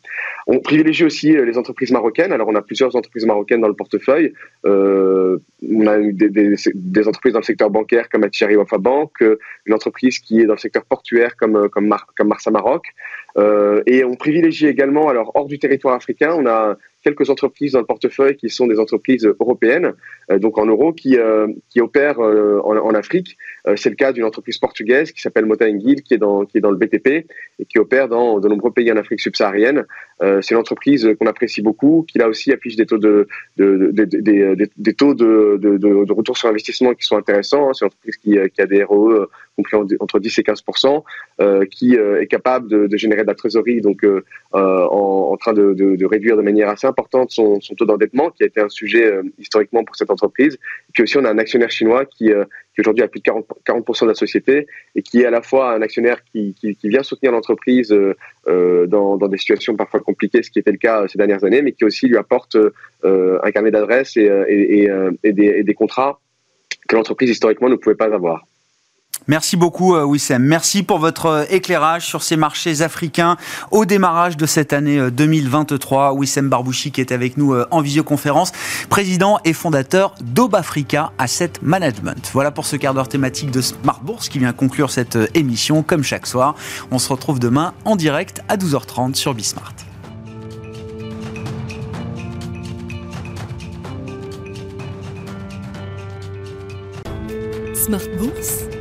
On privilégie aussi euh, les entreprises marocaines. Alors, on a plusieurs entreprises marocaines dans le portefeuille. Euh, on a des, entreprises dans le secteur bancaire comme Atchari Wafa Bank, une entreprise qui est dans le secteur portuaire comme, comme, comme Marsa Maroc. Et on privilégie également, alors hors du territoire africain, on a quelques entreprises dans le portefeuille qui sont des entreprises européennes, euh, donc en euros, qui, euh, qui opèrent euh, en, en, Afrique. C'est le cas d'une entreprise portugaise qui s'appelle Mota qui qui est dans le BTP et qui opère dans de nombreux pays en Afrique subsaharienne. C'est une entreprise qu'on apprécie beaucoup, qui là aussi affiche des taux de, de, de, de des taux de, de, retour sur investissement qui sont intéressants. C'est une entreprise qui, a des ROE compris entre 10 et 15% euh, qui est capable de, générer de la trésorerie, donc en, train de, de, réduire de manière assez importante son, taux d'endettement, qui a été un sujet historiquement pour cette entreprise. Puis aussi, on a un actionnaire chinois qui, euh, qui aujourd'hui a plus de 40%, 40 de la société et qui est à la fois un actionnaire qui, vient soutenir l'entreprise euh, euh dans, des situations parfois compliquées, ce qui était le cas ces dernières années, mais qui aussi lui apporte euh, un carnet d'adresses et des contrats que l'entreprise historiquement ne pouvait pas avoir. Merci beaucoup euh, Wissem. Merci pour votre euh, éclairage sur ces marchés africains au démarrage de cette année 2023. Euh, Wissem Barbouchi qui est avec nous en visioconférence, président et fondateur d'Obafrica Asset Management. Voilà pour ce quart d'heure thématique de Smart Bourse qui vient conclure cette émission comme chaque soir. On se retrouve demain en direct à 12h30 sur Bismart. Smart Bourse